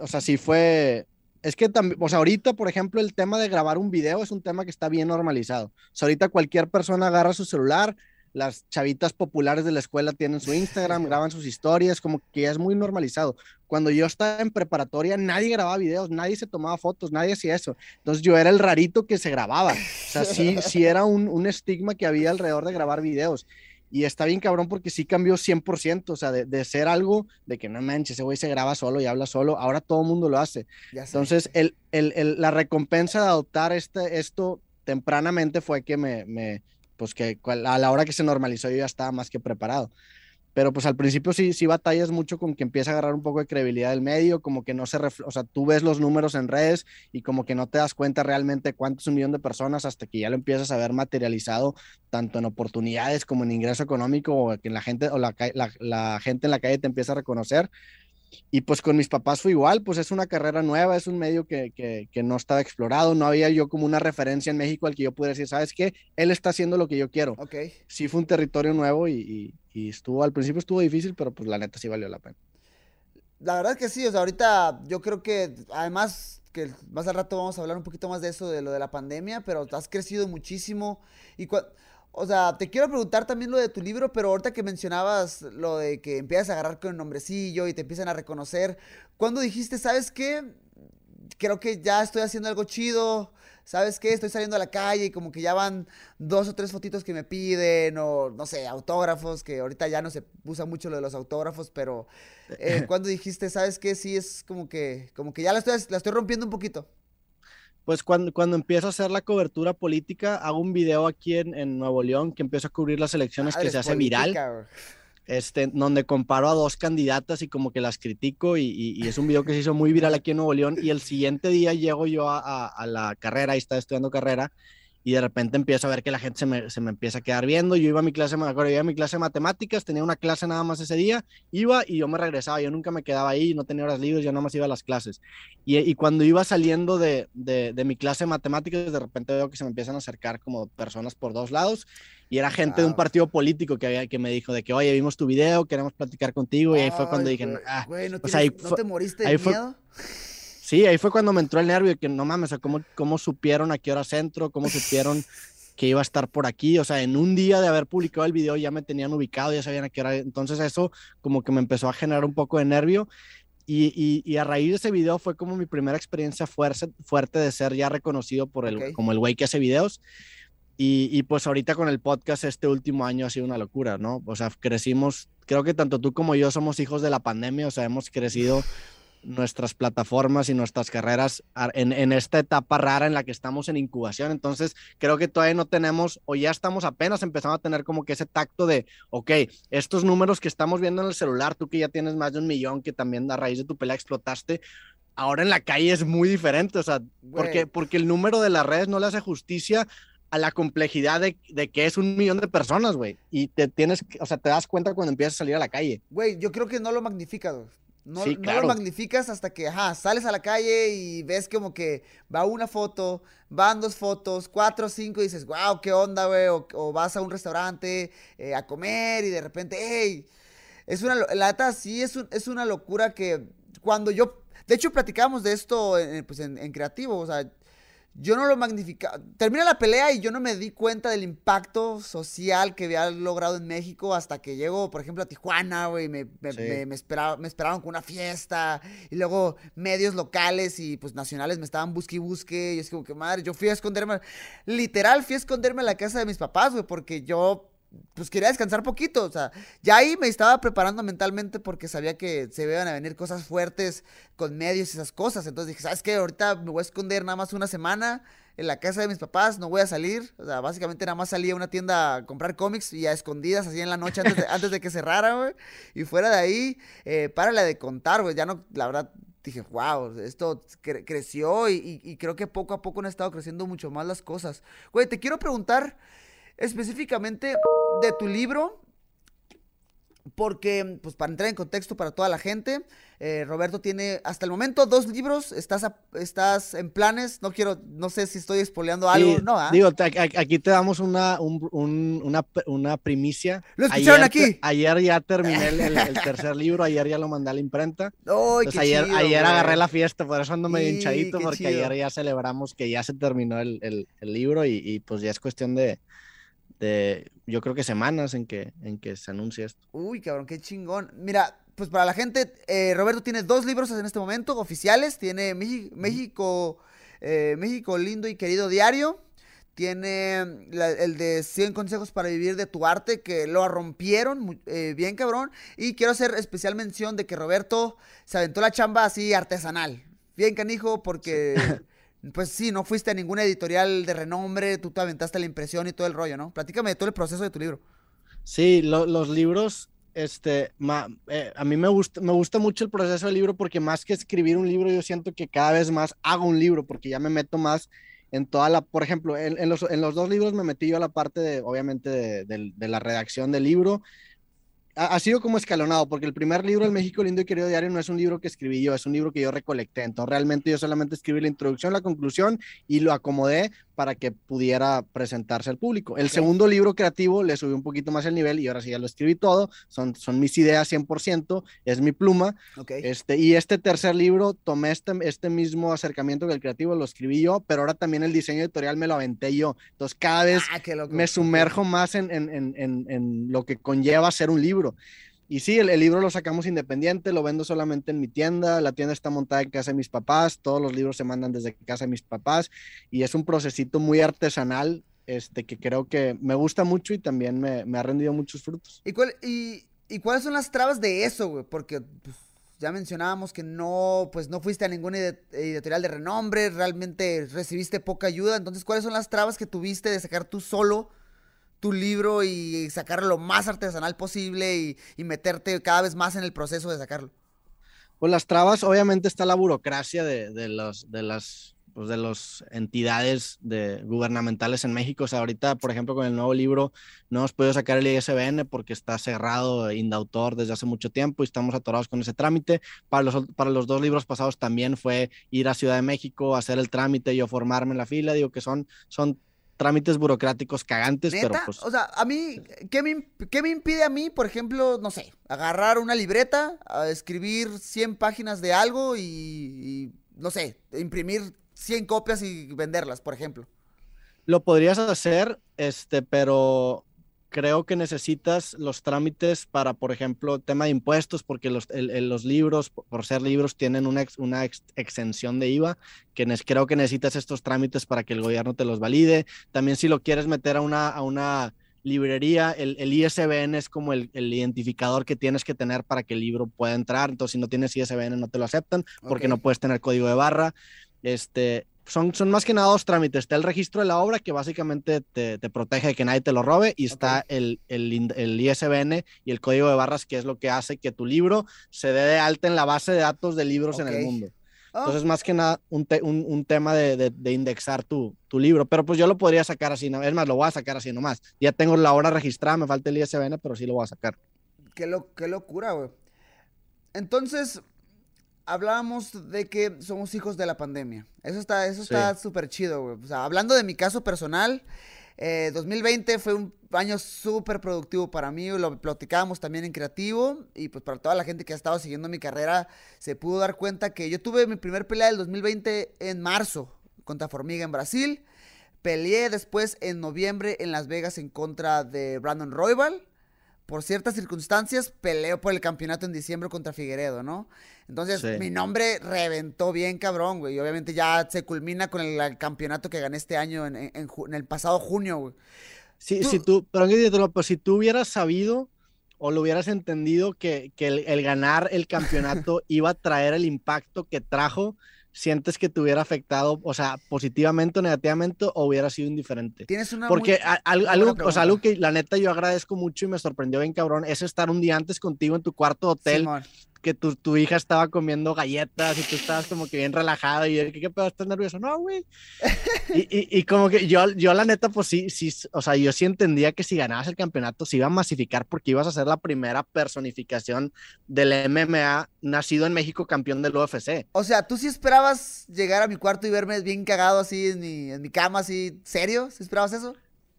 o sea, sí fue es que también, o sea, ahorita, por ejemplo, el tema de grabar un video es un tema que está bien normalizado. O sea, ahorita cualquier persona agarra su celular, las chavitas populares de la escuela tienen su Instagram, graban sus historias, como que ya es muy normalizado. Cuando yo estaba en preparatoria, nadie grababa videos, nadie se tomaba fotos, nadie hacía eso. Entonces yo era el rarito que se grababa. O sea, sí, sí era un, un estigma que había alrededor de grabar videos. Y está bien cabrón porque sí cambió 100%, o sea, de, de ser algo de que no manches, ese güey se graba solo y habla solo, ahora todo el mundo lo hace. Entonces, el, el, el, la recompensa de adoptar este, esto tempranamente fue que me, me, pues que a la hora que se normalizó yo ya estaba más que preparado. Pero pues al principio sí, sí batallas mucho con que empieza a agarrar un poco de credibilidad del medio, como que no se, o sea, tú ves los números en redes y como que no te das cuenta realmente cuánto es un millón de personas hasta que ya lo empiezas a ver materializado tanto en oportunidades como en ingreso económico o que la gente o la, la, la gente en la calle te empieza a reconocer. Y pues con mis papás fue igual, pues es una carrera nueva, es un medio que, que, que, no estaba explorado, no había yo como una referencia en México al que yo pudiera decir, ¿sabes qué? Él está haciendo lo que yo quiero. Ok. Sí fue un territorio nuevo y, y, y estuvo, al principio estuvo difícil, pero pues la neta sí valió la pena. La verdad que sí, o sea, ahorita yo creo que además que más al rato vamos a hablar un poquito más de eso, de lo de la pandemia, pero has crecido muchísimo y cuando o sea, te quiero preguntar también lo de tu libro, pero ahorita que mencionabas lo de que empiezas a agarrar con el nombrecillo y te empiezan a reconocer, ¿cuándo dijiste, sabes qué? Creo que ya estoy haciendo algo chido, ¿sabes qué? Estoy saliendo a la calle y como que ya van dos o tres fotitos que me piden, o no sé, autógrafos, que ahorita ya no se usa mucho lo de los autógrafos, pero eh, ¿cuándo dijiste, sabes qué? Sí, es como que, como que ya la estoy, la estoy rompiendo un poquito pues cuando, cuando empiezo a hacer la cobertura política, hago un video aquí en, en Nuevo León que empiezo a cubrir las elecciones que se hace viral. Este, donde comparo a dos candidatas y como que las critico y, y, y, es un video que se hizo muy viral aquí en Nuevo León y el siguiente día llego yo a, a, a la carrera y estaba estudiando carrera y de repente empiezo a ver que la gente se me, se me, empieza a quedar viendo. Yo iba a mi clase, me acuerdo, iba a mi clase de matemáticas, tenía una clase nada más ese día, iba y yo me regresaba, yo nunca me quedaba ahí, no tenía horas libres, yo nada más iba a las clases. Y, y cuando iba saliendo de, de, de, mi clase de matemáticas, de repente veo que se me empiezan a acercar como personas por dos lados y era gente wow. de un partido político que, había, que me dijo de que, oye, vimos tu video, queremos platicar contigo y ahí fue cuando dije, ah, güey, ¿no, pues ahí ¿no te moriste de ahí miedo? Fue, Sí, ahí fue cuando me entró el nervio que no mames, o sea, ¿cómo, cómo supieron a qué hora centro, cómo supieron que iba a estar por aquí, o sea, en un día de haber publicado el video ya me tenían ubicado, ya sabían a qué hora, entonces eso como que me empezó a generar un poco de nervio y, y, y a raíz de ese video fue como mi primera experiencia fuerte, fuerte de ser ya reconocido por el, okay. como el güey que hace videos. Y, y, pues ahorita con el podcast este último año ha sido una locura, ¿no? O sea, crecimos, creo que tanto tú como yo somos hijos de la pandemia, o sea, hemos crecido nuestras plataformas y nuestras carreras en, en, esta etapa rara en la que estamos en incubación. Entonces, creo que todavía no tenemos, o ya estamos apenas empezando a tener como que ese tacto de, ok, estos números que estamos viendo en el celular, tú que ya tienes más de un millón, que también a raíz de tu pelea explotaste, ahora en la calle es muy diferente, o sea, porque, porque el número de las redes no le hace justicia a la complejidad de, de, que es un millón de personas, güey. Y te tienes, o sea, te das cuenta cuando empiezas a salir a la calle. Güey, yo creo que no lo magnifica. No, sí, claro. no, lo magnificas hasta que, ajá, sales a la calle y ves como que va una foto, van dos fotos, cuatro, cinco, y dices, wow, qué onda, güey, o, o, vas a un restaurante eh, a comer y de repente, hey, es una, la neta sí es, un, es una locura que cuando yo, de hecho platicábamos de esto en, pues en, en creativo, o sea, yo no lo magnificaba. Termina la pelea y yo no me di cuenta del impacto social que había logrado en México hasta que llego, por ejemplo, a Tijuana, güey. Me, me, sí. me, me, esperaba, me esperaban con una fiesta. Y luego medios locales y pues nacionales me estaban busque y busque. Y es como que madre, yo fui a esconderme. Literal, fui a esconderme en la casa de mis papás, güey, porque yo pues quería descansar poquito, o sea, ya ahí me estaba preparando mentalmente porque sabía que se iban a venir cosas fuertes con medios y esas cosas, entonces dije, ¿sabes qué? Ahorita me voy a esconder nada más una semana en la casa de mis papás, no voy a salir, o sea, básicamente nada más salí a una tienda a comprar cómics y a escondidas así en la noche antes de, antes de que cerrara, güey, y fuera de ahí, eh, párale de contar, güey, ya no, la verdad, dije, wow, esto cre creció y, y creo que poco a poco han estado creciendo mucho más las cosas. Güey, te quiero preguntar específicamente de tu libro. porque, pues para entrar en contexto para toda la gente, eh, Roberto tiene hasta el momento dos libros, estás, estás en planes, no quiero, no sé si estoy espoleando algo, no, ¿ah? Digo, aquí te damos una, una, una, primicia. ¿Lo escucharon ayer, aquí? Ayer ya terminé el, tercer libro, ayer ya lo mandé a la imprenta. ¡Ay, qué ayer, ayer agarré la fiesta, por eso ando medio hinchadito, porque ayer ya celebramos que ya se terminó el, libro y, y pues ya es cuestión de, de, yo creo que semanas en que, en que se anuncie esto. Uy, cabrón, qué chingón. Mira, pues para la gente, eh, Roberto tiene dos libros en este momento oficiales. Tiene México, eh, México, lindo y querido diario. Tiene el de 100 consejos para vivir de tu arte, que lo rompieron eh, bien, cabrón. Y quiero hacer especial mención de que Roberto se aventó la chamba así artesanal. Bien, canijo, porque pues sí, no fuiste a ninguna editorial de renombre, tú te aventaste la impresión y todo el rollo, ¿no? Platícame de todo el proceso de tu libro. Sí, los libros, este, eh, a mí me gusta, mucho el proceso del libro porque más que escribir un libro, yo siento que cada vez más hago un libro porque ya me meto más en toda la, por ejemplo, en, los, dos libros me metí yo a la parte de, obviamente, de la redacción del libro, ha, sido como escalonado, porque el primer libro, El México Lindo y Querido Diario, no es un libro que escribí yo, es un libro que yo recolecté. Entonces, realmente yo solamente escribí la introducción, la conclusión y lo acomodé para que pudiera presentarse al público. El segundo libro creativo le subí un poquito más el nivel y ahora sí ya lo escribí todo, son, son mis ideas 100%, es mi pluma. Este, y este tercer libro tomé este, este mismo acercamiento que el creativo, lo escribí yo, pero ahora también el diseño editorial me lo aventé yo. Entonces cada vez ah, me sumerjo más en, en, en, en, lo que conlleva ser un libro. Y sí, el, libro lo sacamos independiente, lo vendo solamente en mi tienda, la tienda está montada en casa de mis papás, todos los libros se mandan desde casa de mis papás y es un procesito muy artesanal este, que creo que me gusta mucho y también me, me ha rendido muchos frutos. ¿Y, cuál, y, cuáles son las trabas de eso? Porque pues, ya mencionábamos que no, pues no fuiste a ninguna editorial de renombre, realmente recibiste poca ayuda, entonces ¿cuáles son las trabas que tuviste de sacar tú solo? Tu libro y sacarlo lo más artesanal posible y, meterte cada vez más en el proceso de sacarlo? Pues las trabas, obviamente está la burocracia de, los, de las pues de las entidades de, gubernamentales en México. O sea, ahorita, por ejemplo, con el nuevo libro, no hemos podido sacar el ISBN porque está cerrado Indautor desde hace mucho tiempo y estamos atorados con ese trámite. Para los, para los dos libros pasados también fue ir a Ciudad de México, hacer el trámite y yo formarme en la fila. Digo que son, son trámites burocráticos cagantes, pero pues... O sea, a mí, ¿qué me, ¿qué me, impide a mí, por ejemplo, no sé, agarrar una libreta, a escribir 100 páginas de algo y, y, no sé, imprimir 100 copias y venderlas, por ejemplo? Lo podrías hacer, este, pero creo que necesitas los trámites para, por ejemplo, tema de impuestos, porque los, los libros, por ser libros, tienen una, una exención de IVA, que creo que necesitas estos trámites para que el gobierno te los valide. También si lo quieres meter a una, a una librería, el, el ISBN es como el, el, identificador que tienes que tener para que el libro pueda entrar. Entonces, si no tienes ISBN, no te lo aceptan porque no puedes tener código de barra. Este, son, son más que nada dos trámites. Está el registro de la obra que básicamente te, te protege de que nadie te lo robe y está el, el, el, ISBN y el código de barras que es lo que hace que tu libro se dé de alta en la base de datos de libros en el mundo. Oh. Entonces, más que nada, un, un, un tema de, de, de, indexar tu, tu libro. Pero pues yo lo podría sacar así, es más, lo voy a sacar así nomás. Ya tengo la obra registrada, me falta el ISBN, pero sí lo voy a sacar. Qué, lo, qué locura, güey. Entonces, hablábamos de que somos hijos de la pandemia. Eso está eso está súper chido, güey. O sea, hablando de mi caso personal, 2020 eh, fue un año súper productivo para mí, lo platicábamos también en creativo y pues para toda la gente que ha estado siguiendo mi carrera se pudo dar cuenta que yo tuve mi primer pelea del 2020 en marzo contra Formiga en Brasil. Peleé después en noviembre en Las Vegas en contra de Brandon Roybal por ciertas circunstancias, peleo por el campeonato en diciembre contra Figueredo, ¿no? Entonces, mi nombre reventó bien, cabrón, güey. Y obviamente ya se culmina con el, campeonato que gané este año en, el pasado junio, güey. Sí, si tú, pero pues, si tú hubieras sabido o lo hubieras entendido que, el, ganar el campeonato iba a traer el impacto que trajo, sientes que te hubiera afectado, o sea, positivamente o negativamente, o hubiera sido indiferente? Tienes una Porque algo, o sea, algo que la neta yo agradezco mucho y me sorprendió bien cabrón es estar un día antes contigo en tu cuarto hotel. Que tu, tu, hija estaba comiendo galletas y tú estabas como que bien relajado y ¿qué, qué pedo? ¿Estás nervioso? No, güey. Y, y, y, como que yo, yo la neta, pues sí, sí, o sea, yo sí entendía que si ganabas el campeonato se iba a masificar porque ibas a ser la primera personificación del MMA nacido en México campeón del UFC. O sea, ¿tú sí esperabas llegar a mi cuarto y verme bien cagado así en mi, en mi cama, así, serio? ¿Sí esperabas eso?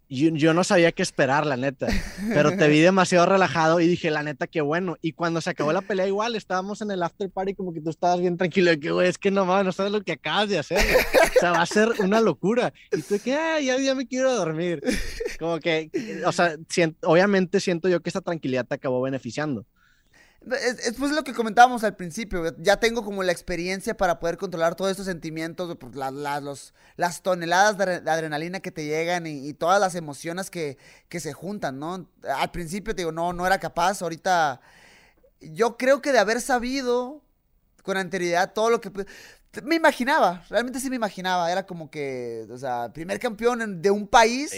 Yo, no sabía qué esperar, la neta, pero te vi demasiado relajado y dije, la neta, qué bueno. Y cuando se acabó la pelea, igual estábamos en el after party, como que tú estabas bien tranquilo, de que, güey, es que no mames, no sabes lo que acabas de hacer. O sea, va a ser una locura. Y tú, que, ah, ya, ya me quiero dormir. Como que, o sea, obviamente siento yo que esa tranquilidad te acabó beneficiando. Es, pues lo que comentábamos al principio, ya tengo como la experiencia para poder controlar todos estos sentimientos, pues, los, las toneladas de, adrenalina que te llegan y, todas las emociones que, que, se juntan, ¿no? Al principio te digo, no, no era capaz, ahorita yo creo que de haber sabido con anterioridad todo lo que me imaginaba, realmente sí me imaginaba, era como que, o sea, primer campeón de un país,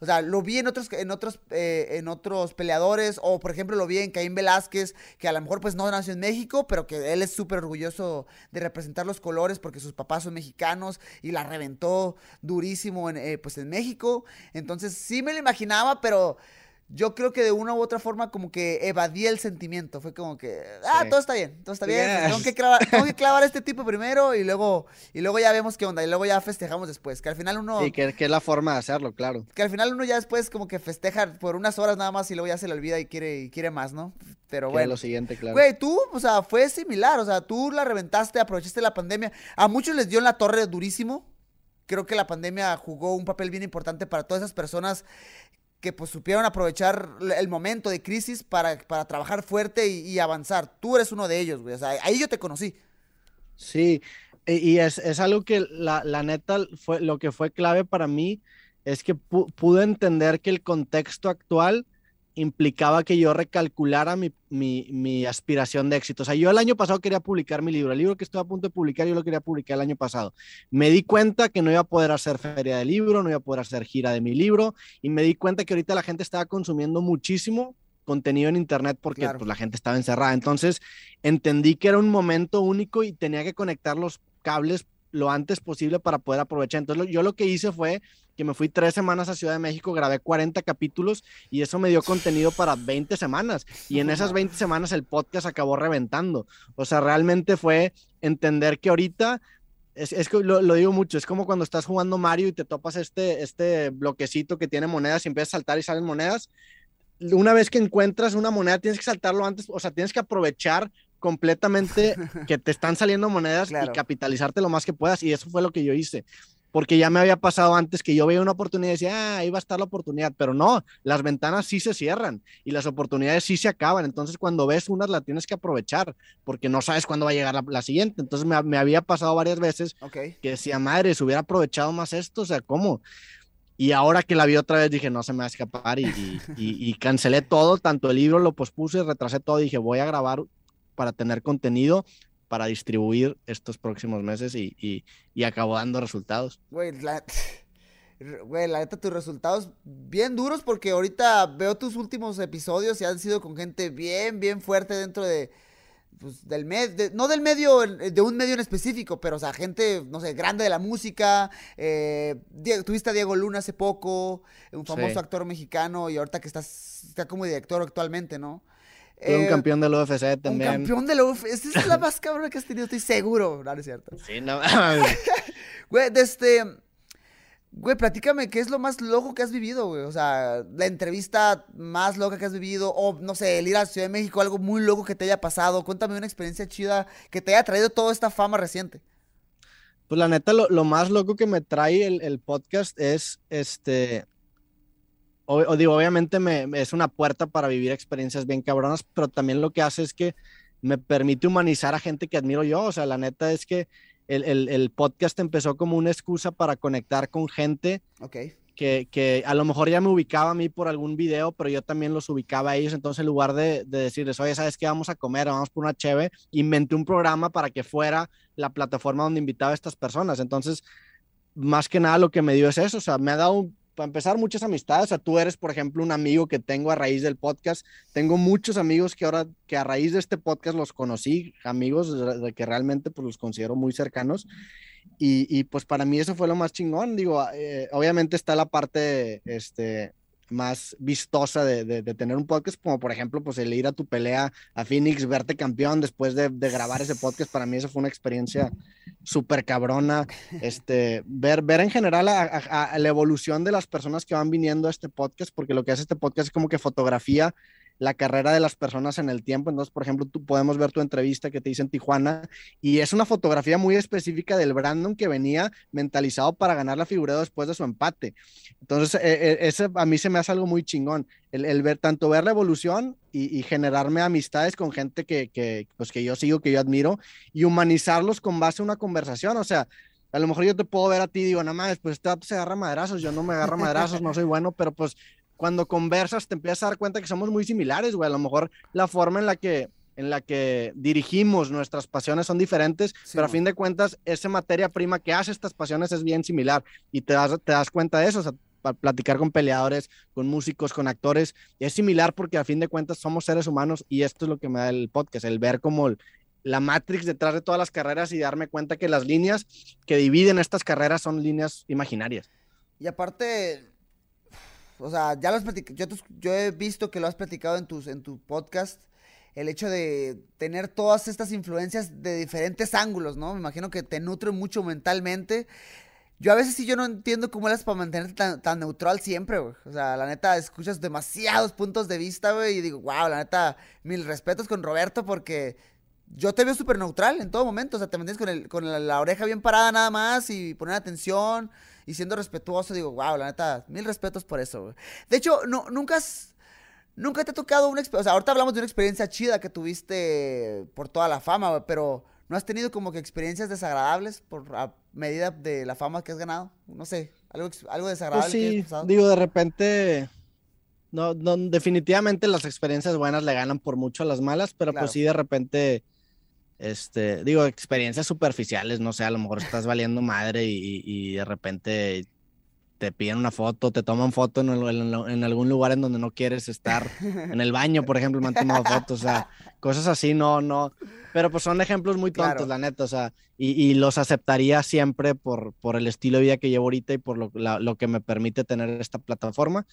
o sea, lo vi en otros, en otros, eh, en otros peleadores, o por ejemplo lo vi en Caín Velázquez, que a lo mejor pues no nació en México, pero que él es súper orgulloso de representar los colores porque sus papás son mexicanos y la reventó durísimo en, eh, pues en México, entonces sí me lo imaginaba, pero yo creo que de una u otra forma como que evadí el sentimiento. Fue como que, ah, todo está bien, todo está bien. Tengo, que clavar, tengo, que clavar, este tipo primero y luego, y luego ya vemos qué onda. Y luego ya festejamos después. Que al final uno... Sí, que, que, es la forma de hacerlo, claro. Que al final uno ya después como que festeja por unas horas nada más y luego ya se le olvida y quiere, y quiere más, ¿no? Pero bueno. lo siguiente, claro. Güey, tú, o sea, fue similar. O sea, tú la reventaste, aprovechaste la pandemia. A muchos les dio en la torre durísimo creo que la pandemia jugó un papel bien importante para todas esas personas que pues supieron aprovechar el momento de crisis para, para trabajar fuerte y, avanzar. Tú eres uno de ellos, güey. O sea, ahí yo te conocí. Sí, y es, es algo que la, la, neta fue lo que fue clave para mí, es que pude entender que el contexto actual implicaba que yo recalculara mi, mi, aspiración de éxito. O sea, yo el año pasado quería publicar mi libro. El libro que estoy a punto de publicar, yo lo quería publicar el año pasado. Me di cuenta que no iba a poder hacer feria de libro, no iba a poder hacer gira de mi libro, y me di cuenta que ahorita la gente estaba consumiendo muchísimo contenido en internet porque pues, la gente estaba encerrada. Entonces entendí que era un momento único y tenía que conectar los cables lo antes posible para poder aprovechar. Entonces yo lo que hice fue que me fui tres semanas a Ciudad de México, grabé 40 capítulos y eso me dio contenido para 20 semanas. Y en esas 20 semanas el podcast acabó reventando. O sea, realmente fue entender que ahorita es, es que lo, lo, digo mucho, es como cuando estás jugando Mario y te topas este, este bloquecito que tiene monedas y empiezas a saltar y salen monedas. Una vez que encuentras una moneda, tienes que saltarlo antes, o sea, tienes que aprovechar completamente que te están saliendo monedas y capitalizarte lo más que puedas. Y eso fue lo que yo hice. Porque ya me había pasado antes que yo veía una oportunidad y decía, ah, ahí va a estar la oportunidad. Pero no, las ventanas sí se cierran y las oportunidades sí se acaban. Entonces, cuando ves unas, la tienes que aprovechar porque no sabes cuándo va a llegar la, siguiente. Entonces, me, me, había pasado varias veces que decía, madre, si hubiera aprovechado más esto, o sea, ¿cómo? Y ahora que la vi otra vez dije, no se me va a escapar y, y, y, y, cancelé todo, tanto el libro lo pospuse, retrasé todo, dije, voy a grabar para tener contenido para distribuir estos próximos meses y, y, y acabó dando resultados. Güey, la, güey, la neta, tus resultados bien duros porque ahorita veo tus últimos episodios y han sido con gente bien, bien fuerte dentro de, pues, del medio, no del medio, de un medio en específico, pero, o sea, gente, no sé, grande de la música. Eh, tuviste a Diego Luna hace poco, un famoso actor mexicano y ahorita que estás, está como director actualmente, ¿no? Fue un eh, campeón del UFC también. Un campeón del UFC. Esa es la más cabrona que has tenido, estoy seguro. No, no es cierto. Sí, no. güey, este. Güey, platícame, ¿qué es lo más loco que has vivido, güey? O sea, la entrevista más loca que has vivido, o no sé, el ir a Ciudad de México, algo muy loco que te haya pasado. Cuéntame una experiencia chida que te haya traído toda esta fama reciente. Pues la neta, lo, más loco que me trae el, el podcast es este o, digo, obviamente me, es una puerta para vivir experiencias bien cabronas, pero también lo que hace es que me permite humanizar a gente que admiro yo. O sea, la neta es que el, el, el podcast empezó como una excusa para conectar con gente que, que, a lo mejor ya me ubicaba a mí por algún video, pero yo también los ubicaba a ellos. Entonces, en lugar de, de decirles, oye, ¿sabes qué? Vamos a comer, vamos por una cheve, inventé un programa para que fuera la plataforma donde invitaba a estas personas. Entonces, más que nada lo que me dio es eso, o sea, me ha dado para empezar, muchas amistades. O sea, tú eres, por ejemplo, un amigo que tengo a raíz del podcast. Tengo muchos amigos que ahora, que a raíz de este podcast los conocí, amigos de, que realmente pues los considero muy cercanos. Y, y, pues para mí eso fue lo más chingón. Digo, eh, obviamente está la parte, este, más vistosa de, de, tener un podcast, como por ejemplo, pues el ir a tu pelea a Phoenix, verte campeón después de, de grabar ese podcast, para mí eso fue una experiencia súper cabrona, este, ver, ver en general la evolución de las personas que van viniendo a este podcast, porque lo que hace este podcast es como que fotografía la carrera de las personas en el tiempo. Entonces, por ejemplo, tú podemos ver tu entrevista que te hice en Tijuana y es una fotografía muy específica del Brandon que venía mentalizado para ganar la figura después de su empate. Entonces, e, e, ese a mí se me hace algo muy chingón, el, ver tanto ver la evolución y, generarme amistades con gente que, que, pues, que yo sigo, que yo admiro y humanizarlos con base a una conversación. O sea, a lo mejor yo te puedo ver a ti y digo, nada más, pues este se agarra maderazos, yo no me agarro maderazos, no soy bueno, pero pues cuando conversas te empiezas a dar cuenta que somos muy similares, güey. A lo mejor la forma en la que en la que dirigimos nuestras pasiones son diferentes, pero a fin de cuentas, esa materia prima que hace estas pasiones es bien similar y te das, te das cuenta de eso. O sea, para platicar con peleadores, con músicos, con actores, es similar porque a fin de cuentas somos seres humanos y esto es lo que me da el podcast, el ver como la matrix detrás de todas las carreras y darme cuenta que las líneas que dividen estas carreras son líneas imaginarias. Y aparte, o sea, ya lo has platicado, yo, he visto que lo has platicado en, tus, en tu podcast, el hecho de tener todas estas influencias de diferentes ángulos, ¿no? Me imagino que te nutre mucho mentalmente. Yo a veces sí yo no entiendo cómo eres para mantenerte tan, neutral siempre, güey. O sea, la neta, escuchas demasiados puntos de vista, güey, y digo, wow, la neta, mil respetos con Roberto porque yo te veo súper neutral en todo momento. O sea, te mantienes con, el, con la, oreja bien parada nada más y poner atención y siendo respetuoso. Digo, wow, la neta, mil respetos por eso, güey. De hecho, no, nunca has, Nunca te ha tocado una experiencia. O sea, ahorita hablamos de una experiencia chida que tuviste por toda la fama, güey, pero ¿no has tenido como que experiencias desagradables por a medida de la fama que has ganado? No sé, algo, algo desagradable. Pues sí, digo, de repente. No, no, definitivamente las experiencias buenas le ganan por mucho a las malas, pero pues sí, de repente este, digo, experiencias superficiales, no sé, a lo mejor estás valiendo madre y, de repente te piden una foto, te toman foto en, en, algún lugar en donde no quieres estar, en el baño, por ejemplo, me han tomado fotos, o sea, cosas así, no, no, pero pues son ejemplos muy tontos, la neta, o sea, y, los aceptaría siempre por, por el estilo de vida que llevo ahorita y por lo, lo que me permite tener esta plataforma.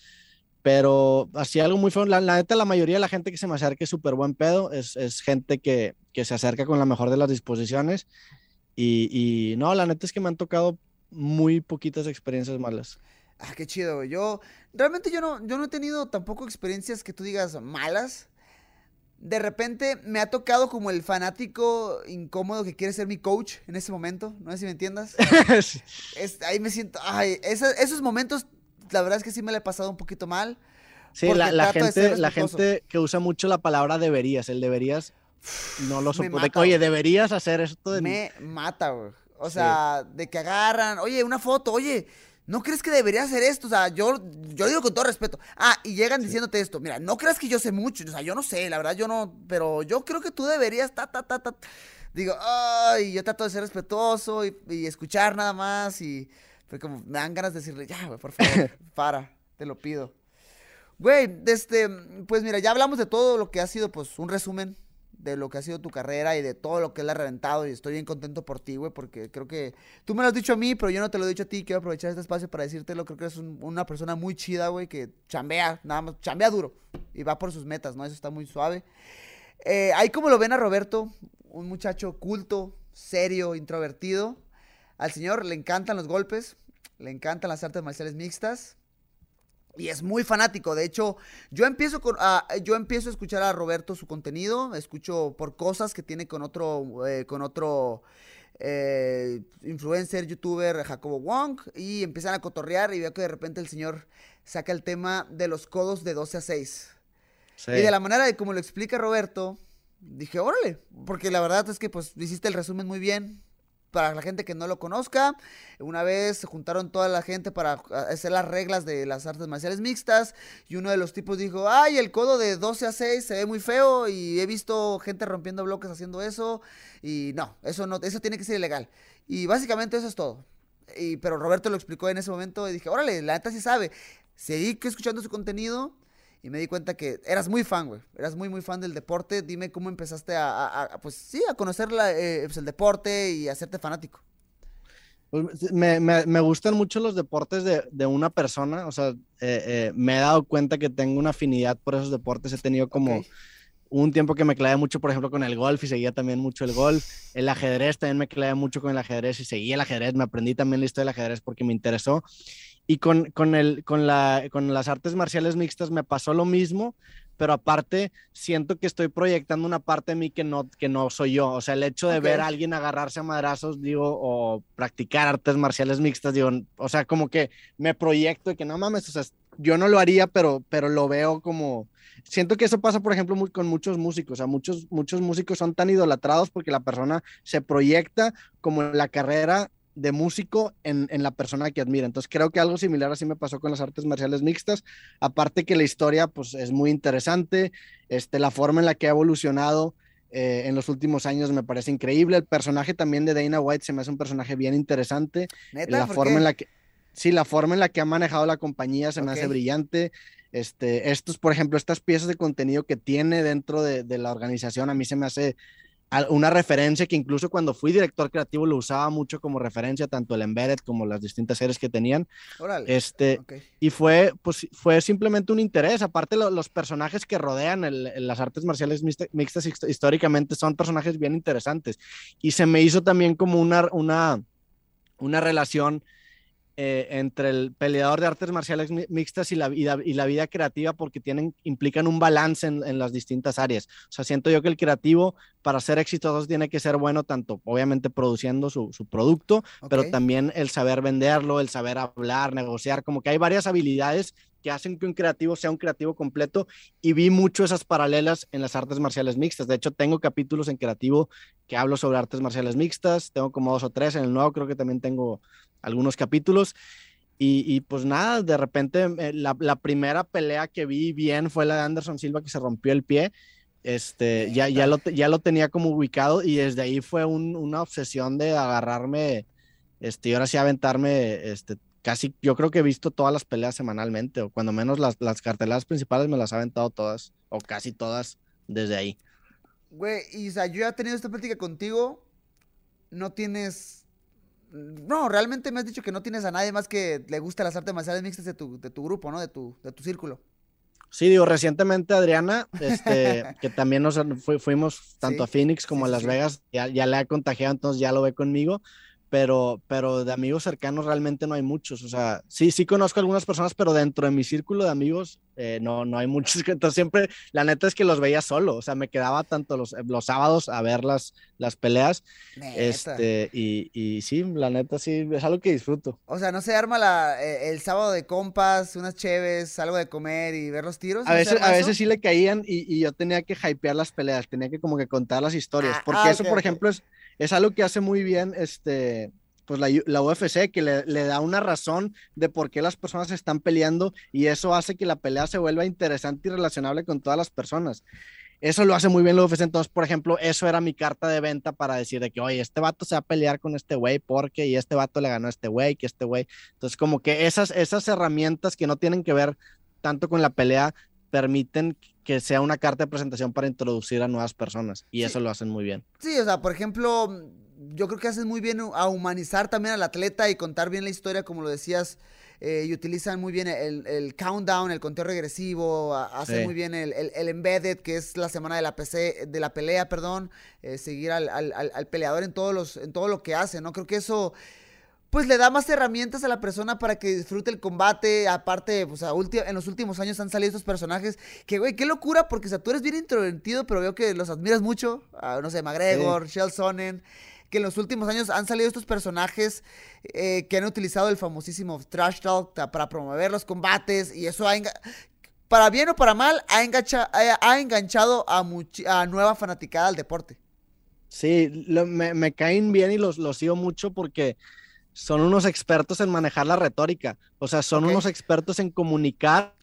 Pero así algo muy feo. La, neta, la mayoría de la gente que se me acerca es súper buen pedo. Es, es gente que, que, se acerca con la mejor de las disposiciones. Y, y, no, la neta es que me han tocado muy poquitas experiencias malas. Ah, qué chido, güey. Yo, realmente yo no, yo no he tenido tampoco experiencias que tú digas malas. De repente me ha tocado como el fanático incómodo que quiere ser mi coach en ese momento. No sé si me entiendas. ahí me siento. Ay, esos momentos la verdad es que sí me la he pasado un poquito mal. Sí, la, gente, la gente que usa mucho la palabra deberías, el deberías, no lo soporto. Oye, deberías hacer esto de Me mata, güey. O sea, de que agarran, oye, una foto, oye, ¿no crees que debería hacer esto? O sea, yo, yo digo con todo respeto. Ah, y llegan diciéndote esto, mira, no creas que yo sé mucho, o sea, yo no sé, la verdad yo no, pero yo creo que tú deberías, ta, ta, ta, ta. Digo, ay, yo trato de ser respetuoso y escuchar nada más y fue como, me dan ganas de decirle, ya, güey, por favor, para, te lo pido. Güey, este, pues mira, ya hablamos de todo lo que ha sido, pues, un resumen de lo que ha sido tu carrera y de todo lo que le ha reventado y estoy bien contento por ti, güey, porque creo que tú me lo has dicho a mí, pero yo no te lo he dicho a ti, quiero aprovechar este espacio para decírtelo, creo que eres una persona muy chida, güey, que chambea, nada más, chambea duro y va por sus metas, ¿no? Eso está muy suave. Eh, ahí como lo ven a Roberto, un muchacho culto, serio, introvertido, al señor le encantan los golpes, le encantan las artes marciales mixtas. Y es muy fanático. De hecho, yo empiezo, con, a, yo empiezo a escuchar a Roberto su contenido. Escucho por cosas que tiene con otro, eh, con otro eh, influencer, youtuber, Jacobo Wong. Y empiezan a cotorrear y veo que de repente el señor saca el tema de los codos de 12 a 6. Y de la manera de como lo explica Roberto, dije, órale. Porque la verdad es que pues hiciste el resumen muy bien para la gente que no lo conozca, una vez se juntaron toda la gente para hacer las reglas de las artes marciales mixtas y uno de los tipos dijo, ay, el codo de 12 a 6 se ve muy feo y he visto gente rompiendo bloques haciendo eso y no, eso no, eso tiene que ser ilegal. Y básicamente eso es todo. y, pero Roberto lo explicó en ese momento y dije, órale, la neta sí sabe. Seguí escuchando su contenido y me di cuenta que eras muy fan, güey. Eras muy, muy fan del deporte. Dime cómo empezaste a, pues sí, a conocer eh, pues, el deporte y a hacerte fanático. Pues, me, me, me, gustan mucho los deportes de, de una persona, o sea, eh, eh, me he dado cuenta que tengo una afinidad por esos deportes, he tenido como un tiempo que me clavé mucho, por ejemplo, con el golf y seguía también mucho el golf, el ajedrez también me clavé mucho con el ajedrez y seguía el ajedrez, me aprendí también la historia del ajedrez porque me interesó y con, con, el, con, la, con las artes marciales mixtas me pasó lo mismo, pero aparte siento que estoy proyectando una parte de mí que no, que no soy yo. O sea, el hecho de ver a alguien agarrarse a madrazos, digo, o practicar artes marciales mixtas, digo, o sea, como que me proyecto y que no mames, o sea, yo no lo haría, pero, pero lo veo como... Siento que eso pasa, por ejemplo, con muchos músicos. O sea, muchos, muchos músicos son tan idolatrados porque la persona se proyecta como en la carrera de músico en, en, la persona que admira. Entonces creo que algo similar así me pasó con las artes marciales mixtas. Aparte que la historia pues es muy interesante, este, la forma en la que ha evolucionado eh, en los últimos años me parece increíble. El personaje también de Dana White se me hace un personaje bien interesante. La forma en la que sí, la forma en la que ha manejado la compañía se me hace brillante. Este, estos, por ejemplo, estas piezas de contenido que tiene dentro de, de la organización, a mí se me hace una referencia que incluso cuando fui director creativo lo usaba mucho como referencia, tanto el Embedded como las distintas series que tenían. Este, Y fue, pues, fue simplemente un interés. Aparte, los personajes que rodean las artes marciales mixtas históricamente son personajes bien interesantes. Y se me hizo también como una, una, una relación eh, entre el peleador de artes marciales mixtas y la, vida, y la vida creativa porque tienen, implican un balance en, las distintas áreas. O sea, siento yo que el creativo para ser exitoso tiene que ser bueno tanto, obviamente, produciendo su, producto, pero también el saber venderlo, el saber hablar, negociar, como que hay varias habilidades que hacen que un creativo sea un creativo completo y vi mucho esas paralelas en las artes marciales mixtas. De hecho, tengo capítulos en creativo que hablo sobre artes marciales mixtas, tengo como dos o tres, en el nuevo creo que también tengo algunos capítulos. Y, pues nada, de repente eh, la, la, primera pelea que vi bien fue la de Anderson Silva que se rompió el pie. Este, ya, ya, lo, ya lo tenía como ubicado y desde ahí fue una obsesión de agarrarme, este, y ahora sí aventarme, este, casi, yo creo que he visto todas las peleas semanalmente, o cuando menos las, las carteladas principales me las ha aventado todas, o casi todas desde ahí. Güey, y o sea, yo ya he tenido esta plática contigo, no tienes no, realmente me has dicho que no tienes a nadie más que le guste las artes marciales mixtas de tu, de tu grupo, ¿no? De tu, de tu círculo. Sí, digo, recientemente Adriana, este, que también nos fuimos tanto a Phoenix como a Las Vegas, ya, ya le ha contagiado, entonces ya lo ve conmigo pero, pero de amigos cercanos realmente no hay muchos. O sea, sí, sí conozco algunas personas, pero dentro de mi círculo de amigos eh, no, no hay muchos. Entonces siempre, la neta es que los veía solo. O sea, me quedaba tanto los, los sábados a ver las, las peleas. Este, y, y, sí, la neta sí, es algo que disfruto. O sea, ¿no se arma la, eh, el sábado de compas, unas cheves, algo de comer y ver los tiros? A veces, a veces sí le caían y, y, yo tenía que hypear las peleas, tenía que como que contar las historias. Ah, porque ah, eso, por ejemplo, es es algo que hace muy bien este, pues la, UFC, que le, le, da una razón de por qué las personas están peleando y eso hace que la pelea se vuelva interesante y relacionable con todas las personas. Eso lo hace muy bien la UFC. Entonces, por ejemplo, eso era mi carta de venta para decir de que, oye, este vato se va a pelear con este güey porque y este vato le ganó a este güey, que este güey. Entonces, como que esas, esas herramientas que no tienen que ver tanto con la pelea permiten que sea una carta de presentación para introducir a nuevas personas y eso lo hacen muy bien. Sí, o sea, por ejemplo, yo creo que hacen muy bien a humanizar también al atleta y contar bien la historia, como lo decías, eh, y utilizan muy bien el, countdown, el conteo regresivo, hacen muy bien el, embedded, que es la semana de la, PC, de la pelea, perdón, eh, seguir al, al, al, peleador en, todos los, en todo lo que hace, ¿no? Creo que eso pues le da más herramientas a la persona para que disfrute el combate. Aparte, pues en los últimos años han salido estos personajes que, güey, qué locura, porque o sea, tú eres bien introvertido, pero veo que los admiras mucho. no sé, McGregor, Shell Sonnen, que en los últimos años han salido estos personajes eh, que han utilizado el famosísimo Trash Talk para promover los combates y eso ha para bien o para mal, ha, ha enganchado a, a nueva fanaticada al deporte. Sí, me, caen bien y los, los sigo mucho porque son unos expertos en manejar la retórica, o sea, son unos expertos en comunicar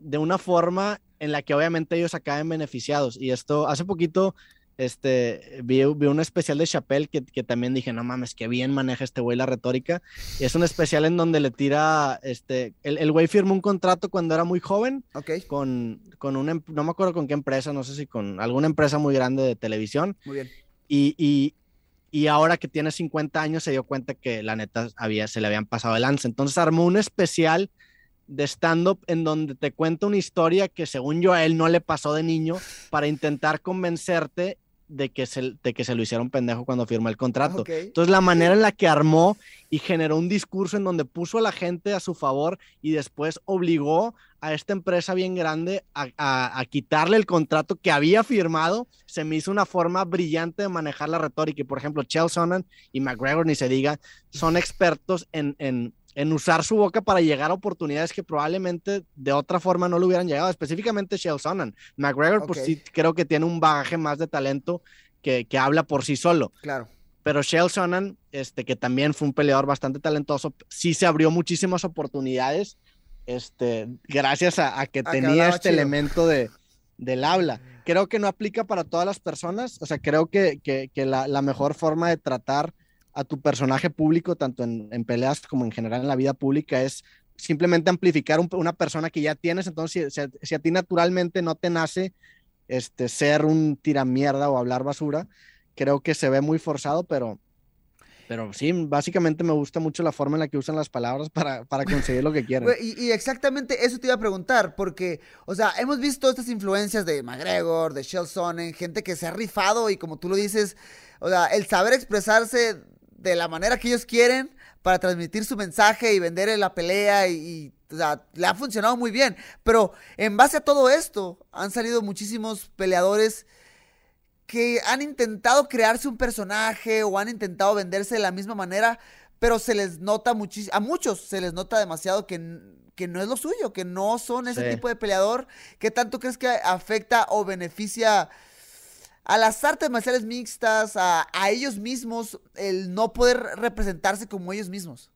de una forma en la que obviamente ellos acaben beneficiados. Y esto, hace poquito este, vi, un especial de Chappelle que, que, también dije, no mames, que bien maneja este güey la retórica. Y es un especial en donde le tira, este, el, güey firmó un contrato cuando era muy joven con, con una, em, no me acuerdo con qué empresa, no sé si con alguna empresa muy grande de televisión. Muy bien. Y, y, y ahora que tiene 50 años se dio cuenta que la neta había, se le habían pasado el lance. Entonces armó un especial de stand-up en donde te cuenta una historia que según yo a él no le pasó de niño para intentar convencerte de que, se, de que se lo hicieron pendejo cuando firmó el contrato. Entonces, la manera en la que armó y generó un discurso en donde puso a la gente a su favor y después obligó a esta empresa bien grande a, quitarle el contrato que había firmado, se me hizo una forma brillante de manejar la retórica. Y, por ejemplo, Chelsea y McGregor, ni se diga, son expertos en, en en usar su boca para llegar a oportunidades que probablemente de otra forma no le hubieran llegado, específicamente Shell Sonnen. McGregor, pues sí, creo que tiene un bagaje más de talento que, que habla por sí solo. Claro. Pero Shell Sonnen, este, que también fue un peleador bastante talentoso, sí se abrió muchísimas oportunidades, este, gracias a, que tenía este elemento de, del habla. Creo que no aplica para todas las personas, o sea, creo que, que, que la, la mejor forma de tratar a tu personaje público, tanto en, peleas como en general en la vida pública, es simplemente amplificar una persona que ya tienes. Entonces, si, a ti naturalmente no te nace este, ser un tiramierda o hablar basura, creo que se ve muy forzado, pero, pero sí, básicamente me gusta mucho la forma en la que usan las palabras para, para conseguir lo que quieren. Y, y, exactamente eso te iba a preguntar, porque, o sea, hemos visto estas influencias de McGregor, de Shell en gente que se ha rifado y como tú lo dices, o sea, el saber expresarse de la manera que ellos quieren para transmitir su mensaje y vender la pelea y, le ha funcionado muy bien. Pero en base a todo esto han salido muchísimos peleadores que han intentado crearse un personaje o han intentado venderse de la misma manera, pero se les nota muchísimo, a muchos se les nota demasiado que, que no es lo suyo, que no son ese tipo de peleador. ¿Qué tanto crees que afecta o beneficia? A las artes marciales mixtas, a, ellos mismos, el no poder representarse como ellos mismos?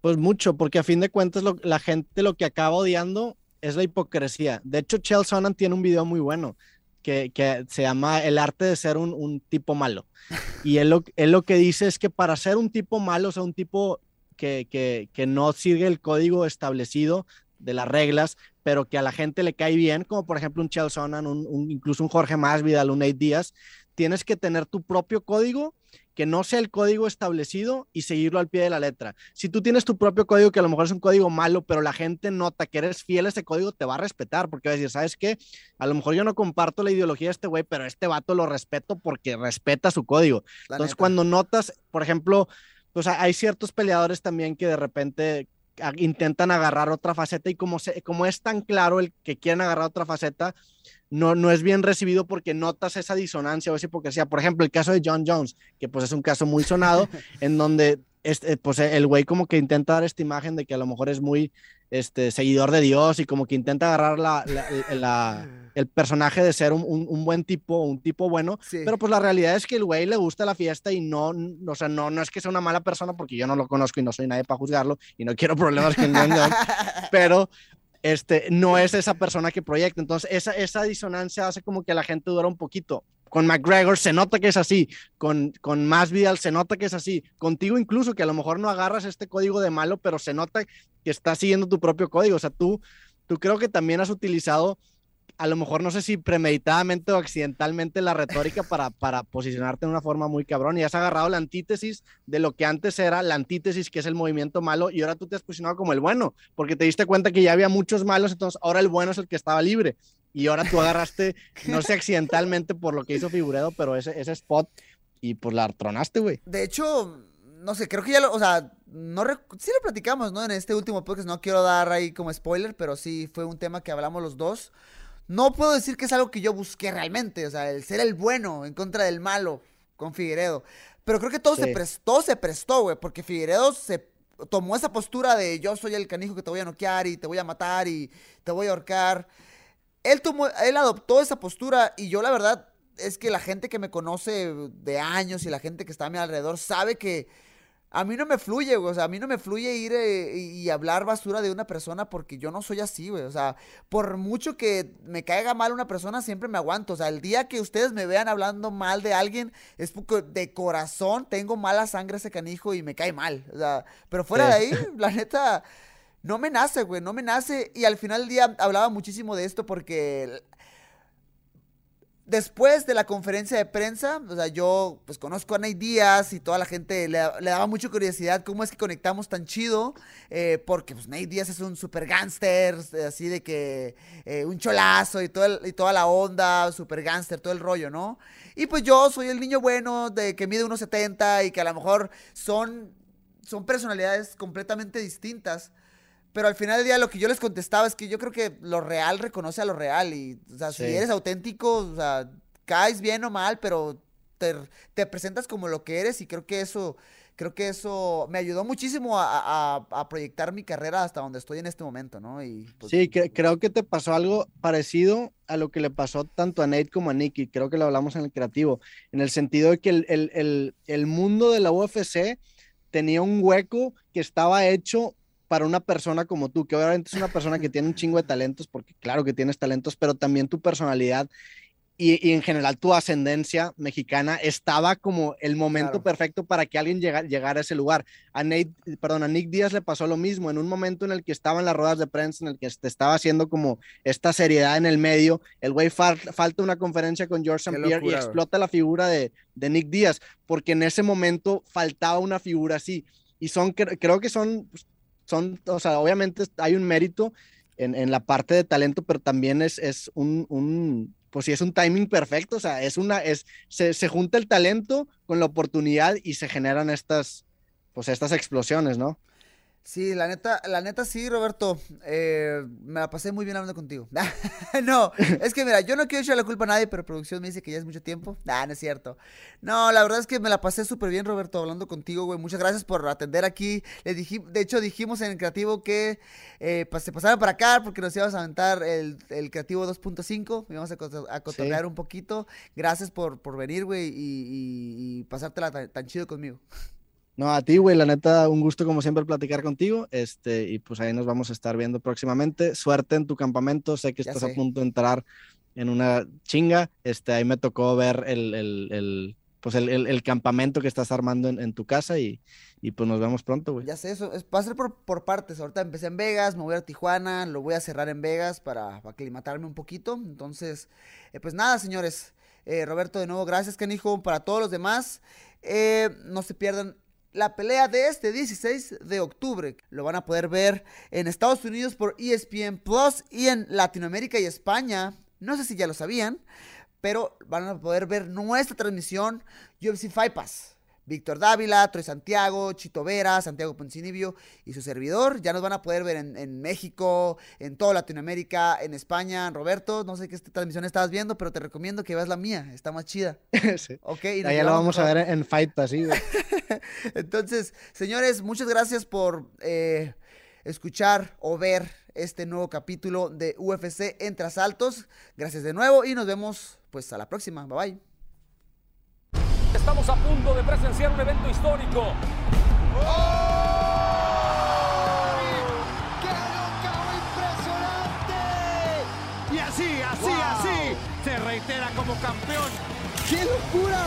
Pues mucho, porque a fin de cuentas la gente lo que acaba odiando es la hipocresía. De hecho, Chell Sonnen tiene un video muy bueno que, se llama El arte de ser un, tipo malo. Y él lo, él lo, que dice es que para ser un tipo malo, o sea, un tipo que, que, que no sigue el código establecido de las reglas, pero que a la gente le cae bien, como por ejemplo un Chelsea, un, incluso un Jorge Masvidal, un Nate Díaz, tienes que tener tu propio código que no sea el código establecido y seguirlo al pie de la letra. Si tú tienes tu propio código, que a lo mejor es un código malo, pero la gente nota que eres fiel a ese código, te va a respetar, porque va a decir, ¿sabes qué? A lo mejor yo no comparto la ideología de este güey, pero este vato lo respeto porque respeta su código. Entonces, cuando notas, por ejemplo, pues hay ciertos peleadores también que de repente intentan agarrar otra faceta y como, se, como es tan claro el que quieren agarrar otra faceta, no, no es bien recibido porque notas esa disonancia o esa hipocresía. Por ejemplo, el caso de John Jones, que pues es un caso muy sonado, en donde este, pues el güey como que intenta dar esta imagen de que a lo mejor es muy este, seguidor de Dios y como que intenta agarrar la, la, el personaje de ser un, un, buen tipo, un tipo bueno, pero pues la realidad es que el güey le gusta la fiesta y no, o sea, no, no es que sea una mala persona porque yo no lo conozco y no soy nadie para juzgarlo y no quiero problemas con John Jones, pero este, no es esa persona que proyecta. Entonces, esa, esa disonancia hace como que la gente dura un poquito. Con McGregor se nota que es así, con, con Masvidal se nota que es así, contigo incluso, que a lo mejor no agarras este código de malo, pero se nota que estás siguiendo tu propio código. O sea, tú, tú creo que también has utilizado a lo mejor no sé si premeditadamente o accidentalmente la retórica para, para posicionarte en una forma muy cabrón y has agarrado la antítesis de lo que antes era la antítesis que es el movimiento malo y ahora tú te has posicionado como el bueno porque te diste cuenta que ya había muchos malos entonces ahora el bueno es el que estaba libre y ahora tú agarraste no sé accidentalmente por lo que hizo Figuredo pero ese, ese spot y pues la tronaste güey de hecho no sé creo que ya lo o sea no sí lo platicamos no en este último podcast no quiero dar ahí como spoiler pero sí fue un tema que hablamos los dos no puedo decir que es algo que yo busqué realmente, o sea, el ser el bueno en contra del malo con Figueredo. Pero creo que todo se prestó, se prestó, güey, porque Figueredo se tomó esa postura de yo soy el canijo que te voy a noquear y te voy a matar y te voy a ahorcar. Él tomó, él adoptó esa postura y yo la verdad es que la gente que me conoce de años y la gente que está a mi alrededor sabe que a mí no me fluye, güey. O sea, a mí no me fluye ir eh, y hablar basura de una persona porque yo no soy así, güey. O sea, por mucho que me caiga mal una persona, siempre me aguanto. O sea, el día que ustedes me vean hablando mal de alguien, es porque de corazón tengo mala sangre ese canijo y me cae mal. O sea, pero fuera de ahí, la neta, no me nace, güey. No me nace. Y al final del día hablaba muchísimo de esto porque después de la conferencia de prensa, o sea, yo pues conozco a Nate Díaz y toda la gente le, daba mucha curiosidad cómo es que conectamos tan chido, eh, porque pues Nate Díaz es un super gangster, así de que eh, un cholazo y, y toda la onda, super gangster, todo el rollo, ¿no? Y pues yo soy el niño bueno de que mide 1,70 y que a lo mejor son, son personalidades completamente distintas. Pero al final del día lo que yo les contestaba es que yo creo que lo real reconoce a lo real. Y, o sea, si eres auténtico, o sea, caes bien o mal, pero te, te, presentas como lo que eres y creo que eso, creo que eso me ayudó muchísimo a, a, proyectar mi carrera hasta donde estoy en este momento, ¿no? Y, pues, sí, que, creo que te pasó algo parecido a lo que le pasó tanto a Nate como a Nicky. Creo que lo hablamos en el creativo, en el sentido de que el, el, el, el mundo de la UFC tenía un hueco que estaba hecho para una persona como tú, que obviamente es una persona que tiene un chingo de talentos, porque claro que tienes talentos, pero también tu personalidad y, en general tu ascendencia mexicana estaba como el momento perfecto para que alguien llegara, a ese lugar. A Nate, perdón, a Nick Díaz le pasó lo mismo en un momento en el que estaba en las ruedas de prensa, en el que te estaba haciendo como esta seriedad en el medio. El güey falta una conferencia con George St. Pierre y explota la figura de, de, Nick Díaz, porque en ese momento faltaba una figura así. Y son, creo que son pues, son, o sea, obviamente hay un mérito en, en la parte de talento, pero también es, es un, un, pues sí, es un timing perfecto, o sea, es una, es, se, se junta el talento con la oportunidad y se generan estas, pues estas explosiones, ¿no? Sí, la neta, la neta sí, Roberto. Eh, me la pasé muy bien hablando contigo. no, es que mira, yo no quiero echar la culpa a nadie, pero producción me dice que ya es mucho tiempo. Nah, no es cierto. No, la verdad es que me la pasé súper bien, Roberto, hablando contigo, güey. Muchas gracias por atender aquí. Le de hecho, dijimos en el creativo que eh, se pasaran para acá porque nos íbamos a aventar el, el creativo 2.5. Íbamos a, a cotorrear un poquito. Gracias por, por venir, güey, y, y, pasártela tan chido conmigo. No, a ti, güey, la neta, un gusto como siempre platicar contigo. Este, y pues ahí nos vamos a estar viendo próximamente. Suerte en tu campamento. Sé que estás a punto de entrar en una chinga. Este, ahí me tocó ver el, el, el pues el, el, campamento que estás armando en, tu casa y, y, pues nos vemos pronto, güey. Ya sé, eso es, va a ser por, por, partes. Ahorita empecé en Vegas, me voy a Tijuana, lo voy a cerrar en Vegas para, aclimatarme un poquito. Entonces, eh, pues nada, señores. Eh, Roberto, de nuevo, gracias, canijo. Para todos los demás, eh, no se pierdan la pelea de este 16 de octubre. Lo van a poder ver en Estados Unidos por ESPN Plus y en Latinoamérica y España. No sé si ya lo sabían, pero van a poder ver nuestra transmisión UFC Fight Pass. Víctor Dávila, Troy Santiago, Chito Vera, Santiago Poncinibio y su servidor. Ya nos van a poder ver en, México, en toda Latinoamérica, en España. Roberto, no sé qué transmisión estabas viendo, pero te recomiendo que veas la mía, está más chida. sí. Ok. ya la vamos a ver en Fight Pass, Entonces, señores, muchas gracias por eh, escuchar o ver este nuevo capítulo de UFC Entre Asaltos. Gracias de nuevo y nos vemos pues a la próxima. Bye bye. Estamos a punto de presenciar un evento histórico. ¡Qué impresionante! Y así, así, así, se reitera como campeón. ¡Qué locura!